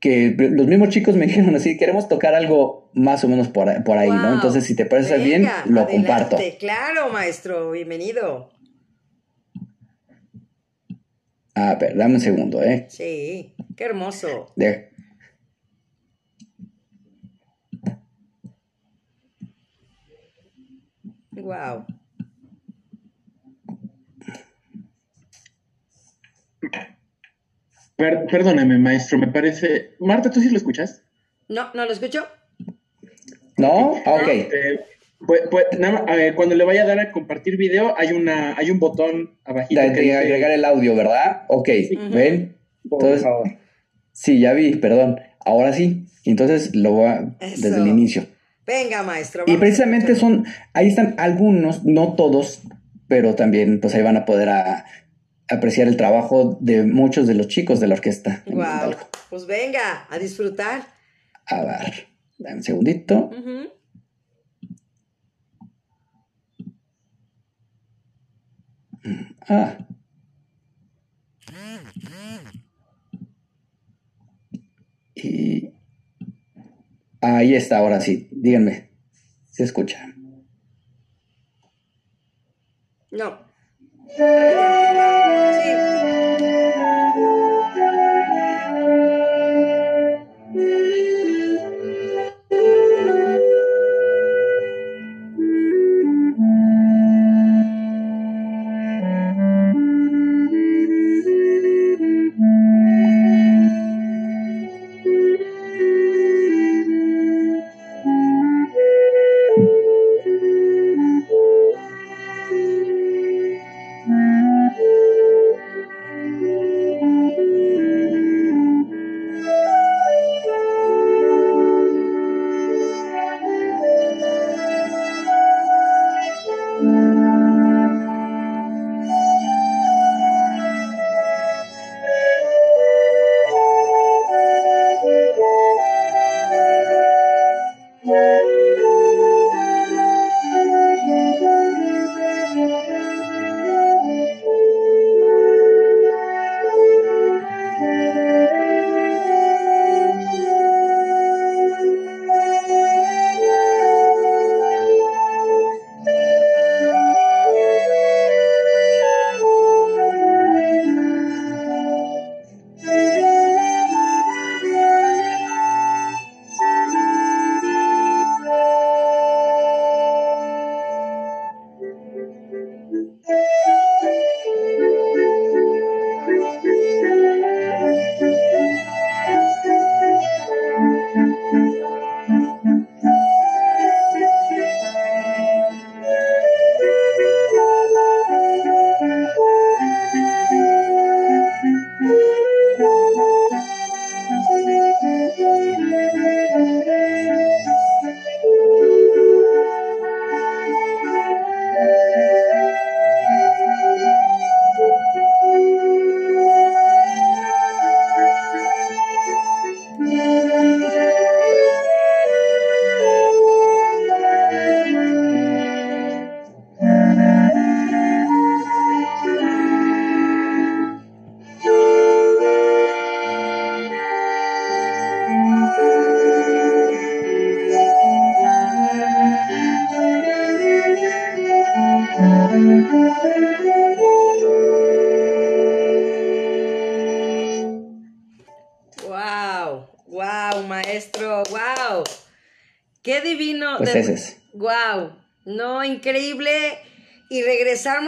que los mismos chicos me dijeron así, queremos tocar algo más o menos por, ahí, ¿no? Entonces, si te parece bien, lo comparto. Claro, maestro, bienvenido. A ver, dame un segundo, ¿eh? Sí, qué hermoso. Wow. Perdóname, maestro, me parece. Marta, ¿tú sí lo escuchas? No, no lo escucho. ¿No? Ah, ok. Este, pues, pues, nada, cuando le vaya a dar a compartir video, hay una, hay un botón abajito. De, que agregar el audio, ¿verdad? Ok, ven. Entonces, sí, ya vi, perdón. Ahora sí. Entonces lo voy a, desde el inicio. Venga, maestro. Y precisamente son, ahí están algunos, no todos, pero también pues ahí van a poder apreciar el trabajo de muchos de los chicos de la orquesta. Wow. Pues venga, a disfrutar. A ver, dame un segundito. Ah. Y ahí está, ahora sí. Díganme. ¿Se escucha? No. Increíble.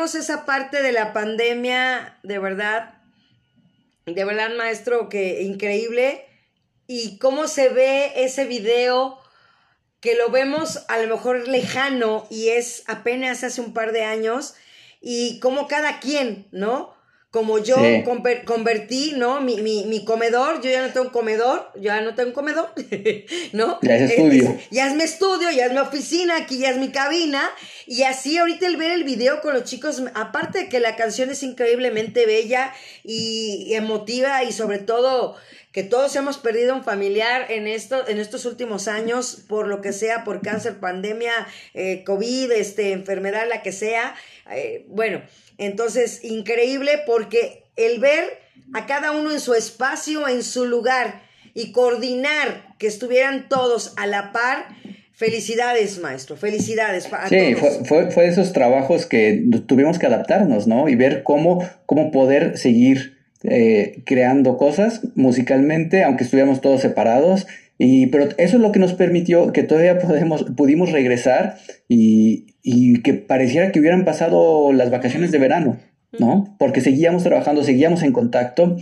Esa parte de la pandemia, de verdad, de verdad, maestro, que increíble. Y cómo se ve ese video, que lo vemos a lo mejor lejano y es apenas hace un par de años, y cómo cada quien, ¿no? Como yo convertí, ¿no? Mi, mi, mi, comedor, yo ya no tengo un comedor, ya no tengo un comedor, ¿no? Ya es estudio. ya es mi estudio, ya es mi oficina, aquí ya es mi cabina. Y así ahorita el ver el video con los chicos, aparte de que la canción es increíblemente bella y, emotiva y sobre todo que todos hemos perdido un familiar en, esto, en estos últimos años, por lo que sea, por cáncer, pandemia, eh, COVID, este, enfermedad, la que sea. Eh, bueno, entonces, increíble porque el ver a cada uno en su espacio, en su lugar y coordinar que estuvieran todos a la par. Felicidades, maestro, felicidades. sí, Fue, fue, de esos trabajos que tuvimos que adaptarnos, ¿no? Y ver cómo, cómo poder seguir eh, creando cosas musicalmente, aunque estuviéramos todos separados. Y, pero eso es lo que nos permitió que todavía podemos, pudimos regresar y, y que pareciera que hubieran pasado las vacaciones de verano, ¿no? Porque seguíamos trabajando, seguíamos en contacto,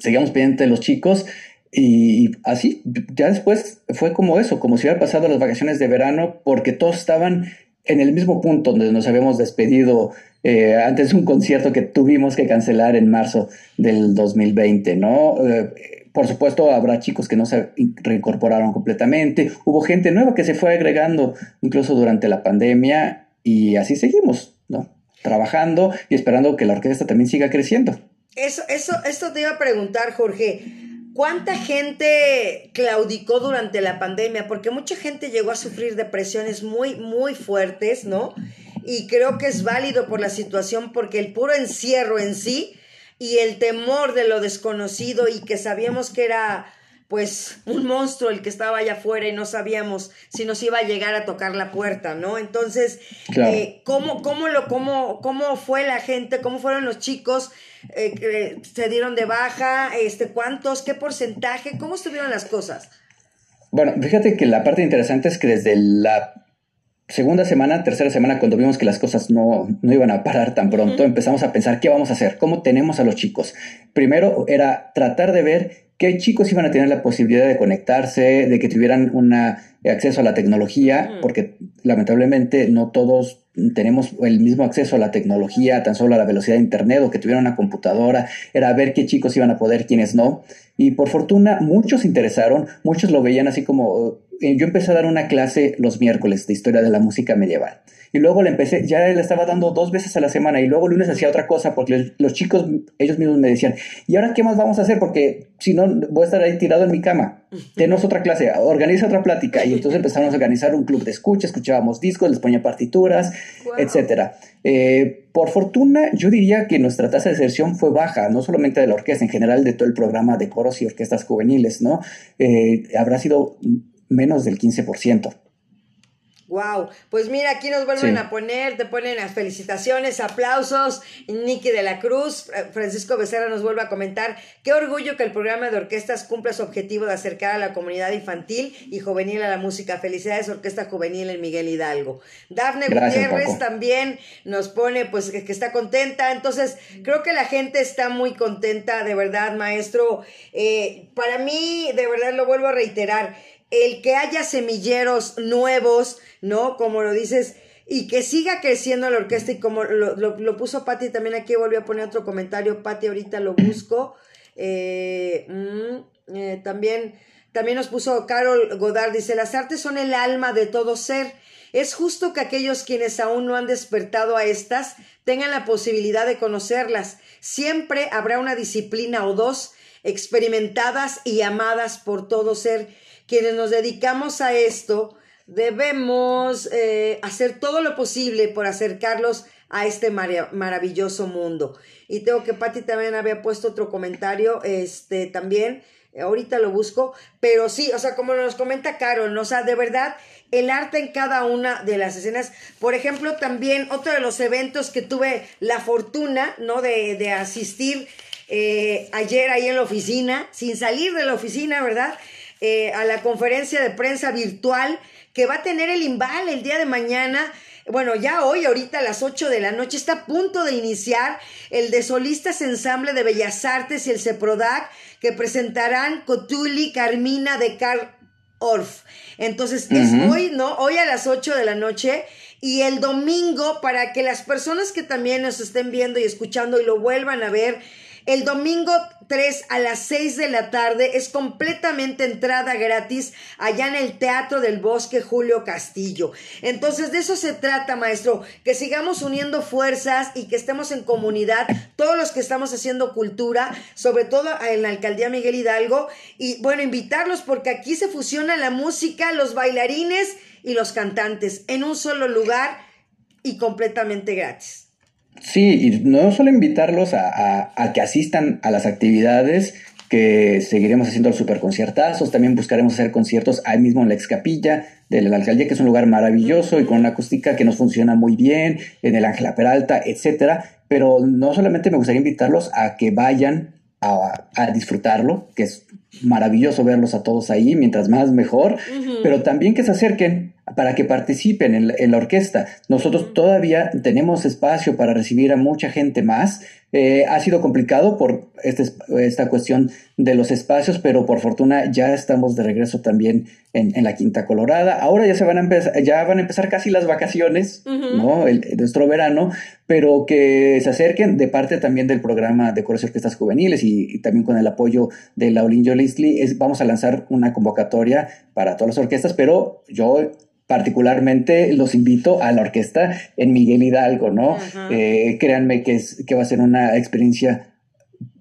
seguíamos pendientes de los chicos y así, ya después fue como eso, como si hubiera pasado las vacaciones de verano, porque todos estaban en el mismo punto donde nos habíamos despedido eh, antes de un concierto que tuvimos que cancelar en marzo del 2020, ¿no? Eh, por supuesto, habrá chicos que no se reincorporaron completamente, hubo gente nueva que se fue agregando incluso durante la pandemia y así seguimos, ¿no? Trabajando y esperando que la orquesta también siga creciendo. Eso, eso, esto te iba a preguntar, Jorge. ¿Cuánta gente claudicó durante la pandemia? Porque mucha gente llegó a sufrir depresiones muy, muy fuertes, ¿no? Y creo que es válido por la situación, porque el puro encierro en sí y el temor de lo desconocido y que sabíamos que era pues un monstruo el que estaba allá afuera y no sabíamos si nos iba a llegar a tocar la puerta, ¿no? Entonces, eh, ¿cómo, cómo, lo, cómo, ¿cómo fue la gente? ¿Cómo fueron los chicos? Eh, que ¿Se dieron de baja? Este, ¿Cuántos? ¿Qué porcentaje? ¿Cómo estuvieron las cosas? Bueno, fíjate que la parte interesante es que desde la segunda semana, tercera semana, cuando vimos que las cosas no, no iban a parar tan pronto, empezamos a pensar qué vamos a hacer, cómo tenemos a los chicos. Primero era tratar de ver qué chicos iban a tener la posibilidad de conectarse, de que tuvieran un acceso a la tecnología, porque lamentablemente no todos tenemos el mismo acceso a la tecnología, tan solo a la velocidad de Internet o que tuvieran una computadora, era ver qué chicos iban a poder, quiénes no. Y por fortuna muchos se interesaron, muchos lo veían así como... Eh, yo empecé a dar una clase los miércoles de historia de la música medieval y luego le empecé, ya le estaba dando dos veces a la semana y luego lunes hacía otra cosa porque los chicos, ellos mismos me decían, ¿y ahora qué más vamos a hacer? Porque si no, voy a estar ahí tirado en mi cama. Tenos otra clase, organiza otra plática. Y entonces empezamos a organizar un club de escucha, escuchábamos discos, les ponía partituras, etcétera. Eh, por fortuna, yo diría que nuestra tasa de deserción fue baja, no solamente de la orquesta, en general de todo el programa de coros y orquestas juveniles, ¿no? Eh, habrá sido menos del 15%. Wow, pues mira, aquí nos vuelven a poner, te ponen las felicitaciones, aplausos, Nicky de la Cruz, eh, Francisco Becerra nos vuelve a comentar, qué orgullo que el programa de orquestas cumpla su objetivo de acercar a la comunidad infantil y juvenil a la música. Felicidades Orquesta Juvenil en Miguel Hidalgo. Dafne Gutiérrez también nos pone pues que, está contenta, entonces creo que la gente está muy contenta, de verdad, maestro. Eh, para mí, de verdad lo vuelvo a reiterar, el que haya semilleros nuevos, ¿no? Como lo dices, y que siga creciendo la orquesta y como lo, puso Patti también aquí volvió a poner otro comentario, Patti ahorita lo busco, eh, mm, eh, también, también nos puso Carol Godard, dice, las artes son el alma de todo ser, es justo que aquellos quienes aún no han despertado a estas tengan la posibilidad de conocerlas, siempre habrá una disciplina o dos experimentadas y amadas por todo ser, quienes nos dedicamos a esto, debemos eh, hacer todo lo posible por acercarlos a este maravilloso mundo. Y tengo que Patti también había puesto otro comentario, este también, ahorita lo busco, pero sí, o sea, como nos comenta Carol, o sea, de verdad, el arte en cada una de las escenas. Por ejemplo, también otro de los eventos que tuve la fortuna, ¿no? De, de asistir eh, ayer ahí en la oficina, sin salir de la oficina, ¿verdad? Eh, a la conferencia de prensa virtual que va a tener el Imbal el día de mañana. Bueno, ya hoy, ahorita a las 8 de la noche, está a punto de iniciar el de solistas ensamble de Bellas Artes y el CEPRODAC que presentarán Cotuli Carmina de Carl. Entonces, es hoy, ¿no? Hoy a las 8 de la noche y el domingo para que las personas que también nos estén viendo y escuchando y lo vuelvan a ver el domingo 3 a las 6 de la tarde es completamente entrada gratis allá en el Teatro del Bosque Julio Castillo. Entonces de eso se trata, maestro, que sigamos uniendo fuerzas y que estemos en comunidad, todos los que estamos haciendo cultura, sobre todo en la Alcaldía Miguel Hidalgo, y bueno, invitarlos porque aquí se fusiona la música, los bailarines y los cantantes en un solo lugar y completamente gratis. Sí, y no solo invitarlos a, a, que asistan a las actividades, que seguiremos haciendo los superconciertazos, también buscaremos hacer conciertos ahí mismo en la excapilla de la alcaldía, que es un lugar maravilloso y con una acústica que nos funciona muy bien, en el Ángela Peralta, etcétera. Pero no solamente me gustaría invitarlos a que vayan a, a disfrutarlo, que es maravilloso verlos a todos ahí, mientras más mejor, pero también que se acerquen para que participen en la, orquesta. Nosotros todavía tenemos espacio para recibir a mucha gente más. Eh, ha sido complicado por este, esta cuestión de los espacios, pero por fortuna ya estamos de regreso también en, la Quinta Colorada. Ahora ya se van a empezar, ya van a empezar casi las vacaciones, ¿no? El, nuestro verano, pero que se acerquen de parte también del programa de coros y orquestas juveniles y, también con el apoyo de Laulín Jolisli, vamos a lanzar una convocatoria para todas las orquestas, pero yo particularmente los invito a la orquesta en Miguel Hidalgo, ¿no? Eh, créanme que, es, que va a ser una experiencia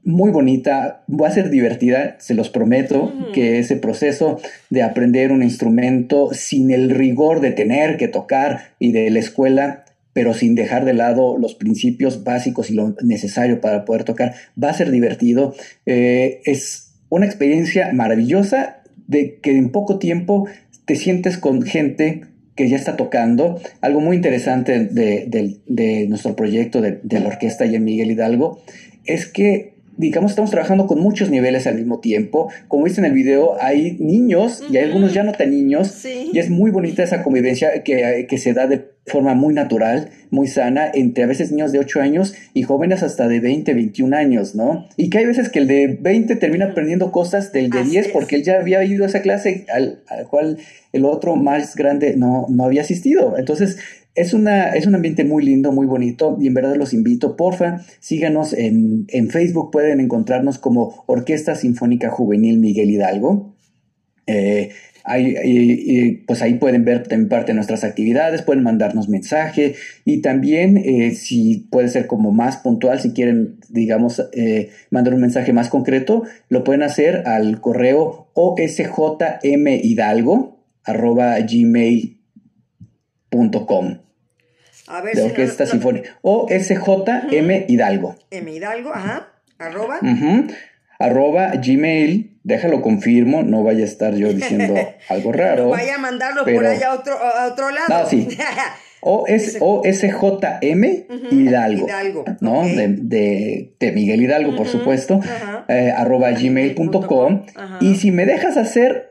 muy bonita, va a ser divertida, se los prometo, que ese proceso de aprender un instrumento sin el rigor de tener que tocar y de la escuela, pero sin dejar de lado los principios básicos y lo necesario para poder tocar, va a ser divertido. Eh, es una experiencia maravillosa de que en poco tiempo te sientes con gente que ya está tocando. Algo muy interesante de, nuestro proyecto de, la orquesta y en Miguel Hidalgo es que digamos, estamos trabajando con muchos niveles al mismo tiempo. Como viste en el video, hay niños y hay algunos ya no tan niños. Y es muy bonita esa convivencia que, que, se da de forma muy natural, muy sana, entre a veces niños de 8 años y jóvenes hasta de 20, 21 años, ¿no? Y que hay veces que el de 20 termina aprendiendo cosas del de 10 porque él ya había ido a esa clase al, al cual el otro más grande no, no había asistido. Entonces, es, una, es un ambiente muy lindo, muy bonito y en verdad los invito, porfa, síganos en, Facebook, pueden encontrarnos como Orquesta Sinfónica Juvenil Miguel Hidalgo. Eh, ahí, pues ahí pueden ver también parte de nuestras actividades, pueden mandarnos mensaje y también eh, si puede ser como más puntual, si quieren, digamos, eh, mandar un mensaje más concreto, lo pueden hacer al correo osjmhidalgo arroba gmail.com. A ver, de Orquesta Sinfónica. O SJM Hidalgo. M Hidalgo, ajá. Arroba. Arroba Gmail. Déjalo confirmo, no vaya a estar yo diciendo algo raro. vaya a mandarlo por allá a otro, a otro lado. No, sí. O, S, o SJM Hidalgo, Hidalgo. ¿no? De, de, Miguel Hidalgo, por supuesto, eh, arroba gmail.com. Y si me dejas hacer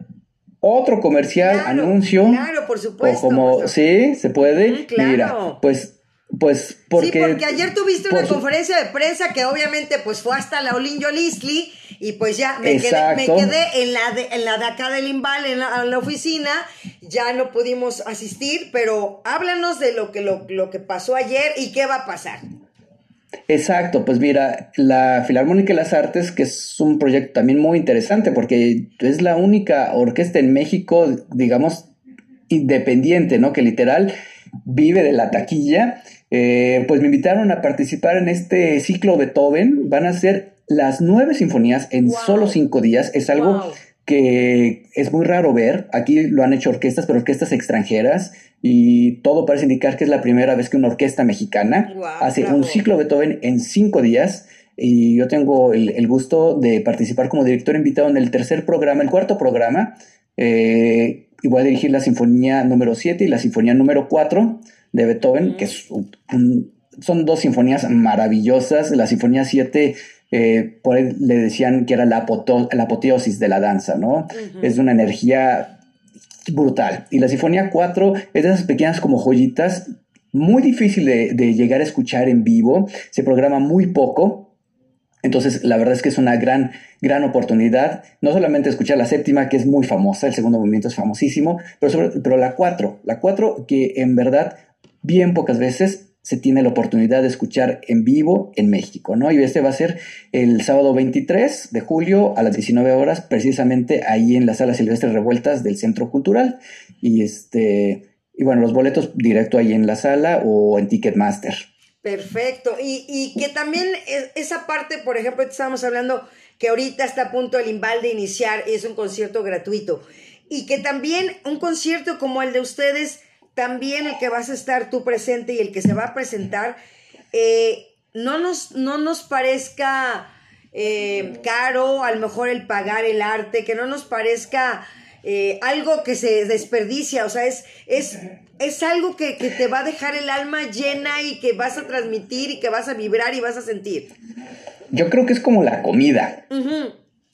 otro comercial, anuncio. Claro, por supuesto. O como, sí, se puede. claro. Mira, pues, pues, porque. Sí, porque ayer tuviste una conferencia de prensa que obviamente, pues, fue hasta la Olinjo Listli y pues ya me quedé, me quedé, en la de, en la de acá del Imbal, en la, en la, oficina, ya no pudimos asistir, pero háblanos de lo que, lo, lo que pasó ayer y qué va a pasar. Exacto, pues mira, la Filarmónica de las Artes, que es un proyecto también muy interesante porque es la única orquesta en México, digamos, independiente, ¿no? Que literal vive de la taquilla. Eh, pues me invitaron a participar en este ciclo Beethoven. Van a ser las nueve sinfonías en solo cinco días. Es algo que es muy raro ver. Aquí lo han hecho orquestas, pero orquestas extranjeras y todo parece indicar que es la primera vez que una orquesta mexicana hace un ciclo Beethoven en cinco días. Y yo tengo el, gusto de participar como director invitado en el tercer programa, el cuarto programa. Eh, y voy a dirigir la sinfonía número 7 y la sinfonía número 4 de Beethoven, que son dos sinfonías maravillosas. La sinfonía 7 eh, por él le decían que era la, apoteosis de la danza, ¿no? Es una energía brutal. Y la Sinfonía 4 es de esas pequeñas como joyitas, muy difícil de, llegar a escuchar en vivo, se programa muy poco. Entonces, la verdad es que es una gran, gran oportunidad, no solamente escuchar la séptima, que es muy famosa, el segundo movimiento es famosísimo, pero, pero la 4, la 4 que en verdad bien pocas veces se tiene la oportunidad de escuchar en vivo en México, ¿no? Y este va a ser el sábado 23 de julio a las 19 horas, precisamente ahí en la sala Silvestre Revueltas del Centro Cultural. Y este, y bueno, los boletos directo ahí en la sala o en Ticketmaster. Perfecto. Y, y que también esa parte, por ejemplo, estábamos hablando que ahorita está a punto el imbal de iniciar, es un concierto gratuito. Y que también un concierto como el de ustedes también el que vas a estar tú presente y el que se va a presentar, eh, no, nos, no nos parezca eh, caro a lo mejor el pagar el arte, que no nos parezca eh, algo que se desperdicia, o sea, es, es, es algo que, te va a dejar el alma llena y que vas a transmitir y que vas a vibrar y vas a sentir. Yo creo que es como la comida.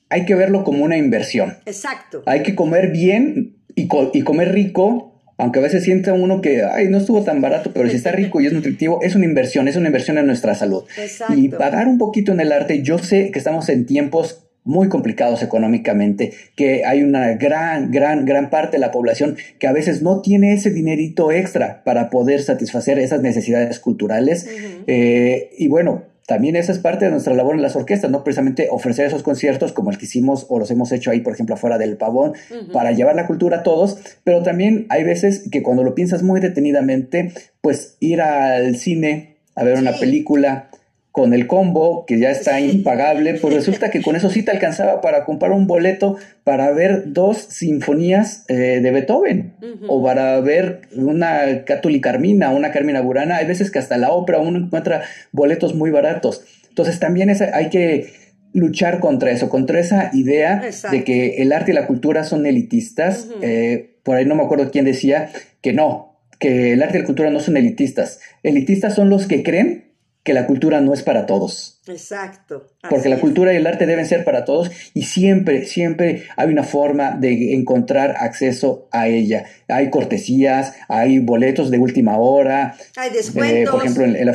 Hay que verlo como una inversión. Exacto. Hay que comer bien y, y comer rico aunque a veces sienta uno que, ay, no estuvo tan barato, pero si está rico y es nutritivo, es una inversión, es una inversión en nuestra salud. Exacto. Y pagar un poquito en el arte, yo sé que estamos en tiempos muy complicados económicamente, que hay una gran, gran, gran parte de la población que a veces no tiene ese dinerito extra para poder satisfacer esas necesidades culturales. Eh, y bueno, también esa es parte de nuestra labor en las orquestas, no precisamente ofrecer esos conciertos como el que hicimos o los hemos hecho ahí, por ejemplo, afuera del pavón, para llevar la cultura a todos, pero también hay veces que cuando lo piensas muy detenidamente, pues ir al cine a ver una película, con el combo, que ya está impagable, pues resulta que con eso sí te alcanzaba para comprar un boleto para ver dos sinfonías eh, de Beethoven, o para ver una Cátuli Carmina, una Carmina Burana. Hay veces que hasta la ópera uno encuentra boletos muy baratos. Entonces también hay que luchar contra eso, contra esa idea de que el arte y la cultura son elitistas. Eh, por ahí no me acuerdo quién decía que no, que el arte y la cultura no son elitistas. Elitistas son los que creen que la cultura no es para todos. Exacto. Porque la cultura y el arte deben ser para todos y siempre, siempre hay una forma de encontrar acceso a ella. Hay cortesías, hay boletos de última hora. Hay descuentos. por ejemplo,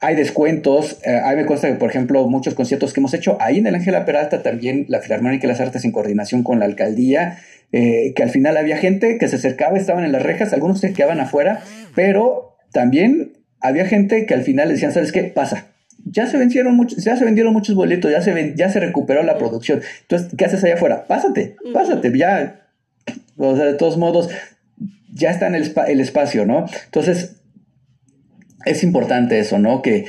hay descuentos. Eh, a mí me consta que, por ejemplo, muchos conciertos que hemos hecho ahí en el Ángela Peralta, también la Filarmónica de las Artes en coordinación con la alcaldía, eh, que al final había gente que se acercaba, estaban en las rejas, algunos se quedaban afuera, pero también había gente que al final decían, ¿sabes qué? Pasa. Ya se vencieron muchos, ya se vendieron muchos boletos, ya se ya se recuperó la producción. Entonces, ¿qué haces allá afuera? Pásate, pásate, ya. O sea, de todos modos, ya está en el, el espacio, ¿no? Entonces, es importante eso, ¿no? Que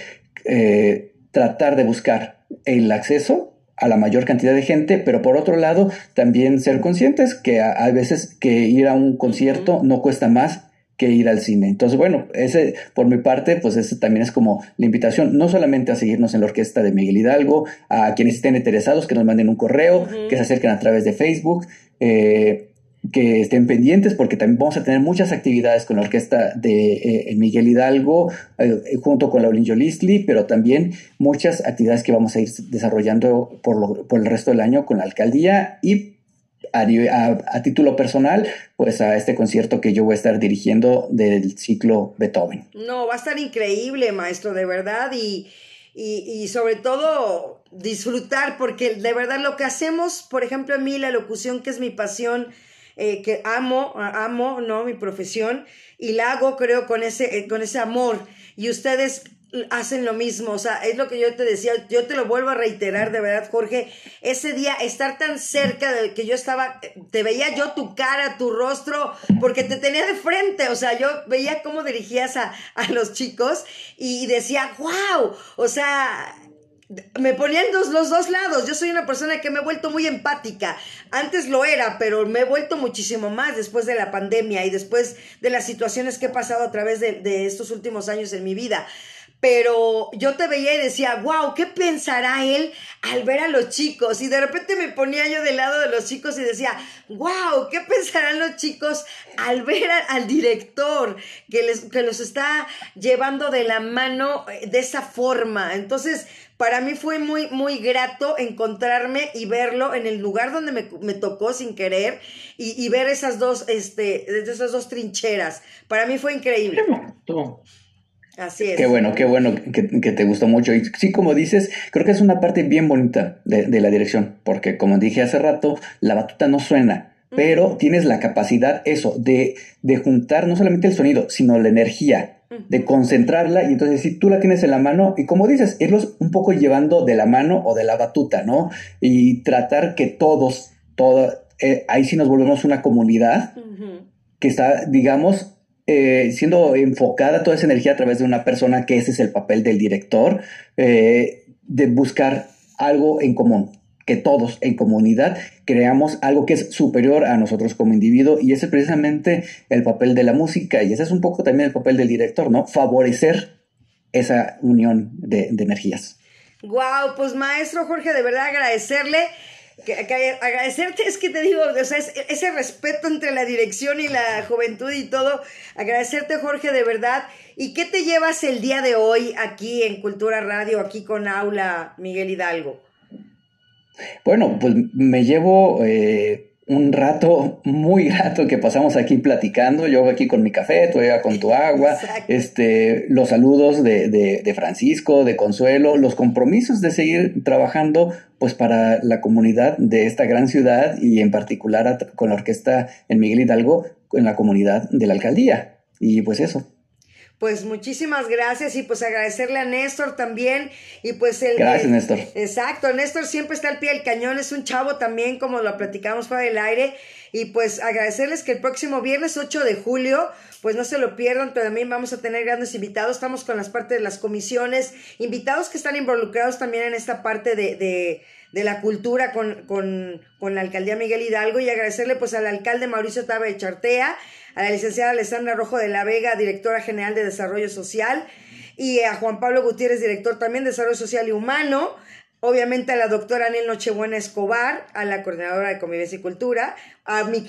eh, tratar de buscar el acceso a la mayor cantidad de gente, pero por otro lado, también ser conscientes que hay veces que ir a un concierto no cuesta más que ir al cine. Entonces, bueno, ese por mi parte, pues ese también es como la invitación, no solamente a seguirnos en la orquesta de Miguel Hidalgo, a quienes estén interesados, que nos manden un correo, que se acerquen a través de Facebook, eh, que estén pendientes porque también vamos a tener muchas actividades con la orquesta de eh, Miguel Hidalgo, eh, junto con Laurin Jolisli, pero también muchas actividades que vamos a ir desarrollando por, por el resto del año con la alcaldía y a, título personal, pues a este concierto que yo voy a estar dirigiendo del ciclo Beethoven. No, va a estar increíble, maestro, de verdad, y, y, sobre todo disfrutar, porque de verdad lo que hacemos, por ejemplo, a mí la locución, que es mi pasión, eh, que amo, amo, ¿no? Mi profesión, y la hago, creo, con ese, eh, con ese amor. Y ustedes hacen lo mismo, o sea, es lo que yo te decía, yo te lo vuelvo a reiterar, de verdad, Jorge, ese día estar tan cerca de que yo estaba, te veía yo tu cara, tu rostro, porque te tenía de frente, o sea, yo veía cómo dirigías a, los chicos y decía, wow, o sea, me ponían los, los dos lados. Yo soy una persona que me he vuelto muy empática. Antes lo era, pero me he vuelto muchísimo más después de la pandemia y después de las situaciones que he pasado a través de, de estos últimos años en mi vida pero yo te veía y decía, wow, ¿qué pensará él al ver a los chicos? Y de repente me ponía yo del lado de los chicos y decía, wow, ¿qué pensarán los chicos al ver al director que, les, que los está llevando de la mano eh, de esa forma? Entonces, para mí fue muy, muy grato encontrarme y verlo en el lugar donde me, tocó sin querer y, ver esas dos, este, esas dos trincheras. Para mí fue increíble. Así es. Qué bueno, qué bueno que, te gustó mucho. Y sí, como dices, creo que es una parte bien bonita de, la dirección, porque como dije hace rato, la batuta no suena, pero tienes la capacidad, eso, de, de juntar no solamente el sonido, sino la energía, de concentrarla y entonces si tú la tienes en la mano y como dices, irlos un poco llevando de la mano o de la batuta, ¿no? Y tratar que todos, todo, eh, ahí sí nos volvemos una comunidad que está, digamos, eh, siendo enfocada toda esa energía a través de una persona, que ese es el papel del director, eh, de buscar algo en común, que todos en comunidad creamos algo que es superior a nosotros como individuo y ese es precisamente el papel de la música y ese es un poco también el papel del director, ¿no? Favorecer esa unión de, energías. Wow, pues maestro Jorge, de verdad agradecerle. Que, agradecerte es que te digo, o sea, ese respeto entre la dirección y la juventud y todo. Agradecerte, Jorge, de verdad. ¿Y qué te llevas el día de hoy aquí en Cultura Radio, aquí con Aula Miguel Hidalgo? Bueno, pues me llevo eh, un rato muy grato que pasamos aquí platicando, yo aquí con mi café, tú allá con tu agua, este, los saludos de, de, Francisco, de Consuelo, los compromisos de seguir trabajando pues para la comunidad de esta gran ciudad y en particular con la orquesta en Miguel Hidalgo, en la comunidad de la alcaldía. Y pues eso. Pues muchísimas gracias y pues agradecerle a Néstor también y pues el... Gracias, Néstor. Exacto, Néstor siempre está al pie del cañón, es un chavo también como lo platicamos para el aire y pues agradecerles que el próximo viernes 8 de julio pues no se lo pierdan, también vamos a tener grandes invitados, estamos con las partes de las comisiones, invitados que están involucrados también en esta parte de, de de la cultura con, con, con, la alcaldía Miguel Hidalgo y agradecerle pues al alcalde Mauricio Tabe de Chartea a la licenciada Alessandra Rojo de la Vega, directora general de Desarrollo Social, y a Juan Pablo Gutiérrez, director también de Desarrollo Social y Humano, obviamente a la doctora Anel Nochebuena Escobar, a la coordinadora de Convivencia y Cultura, a mi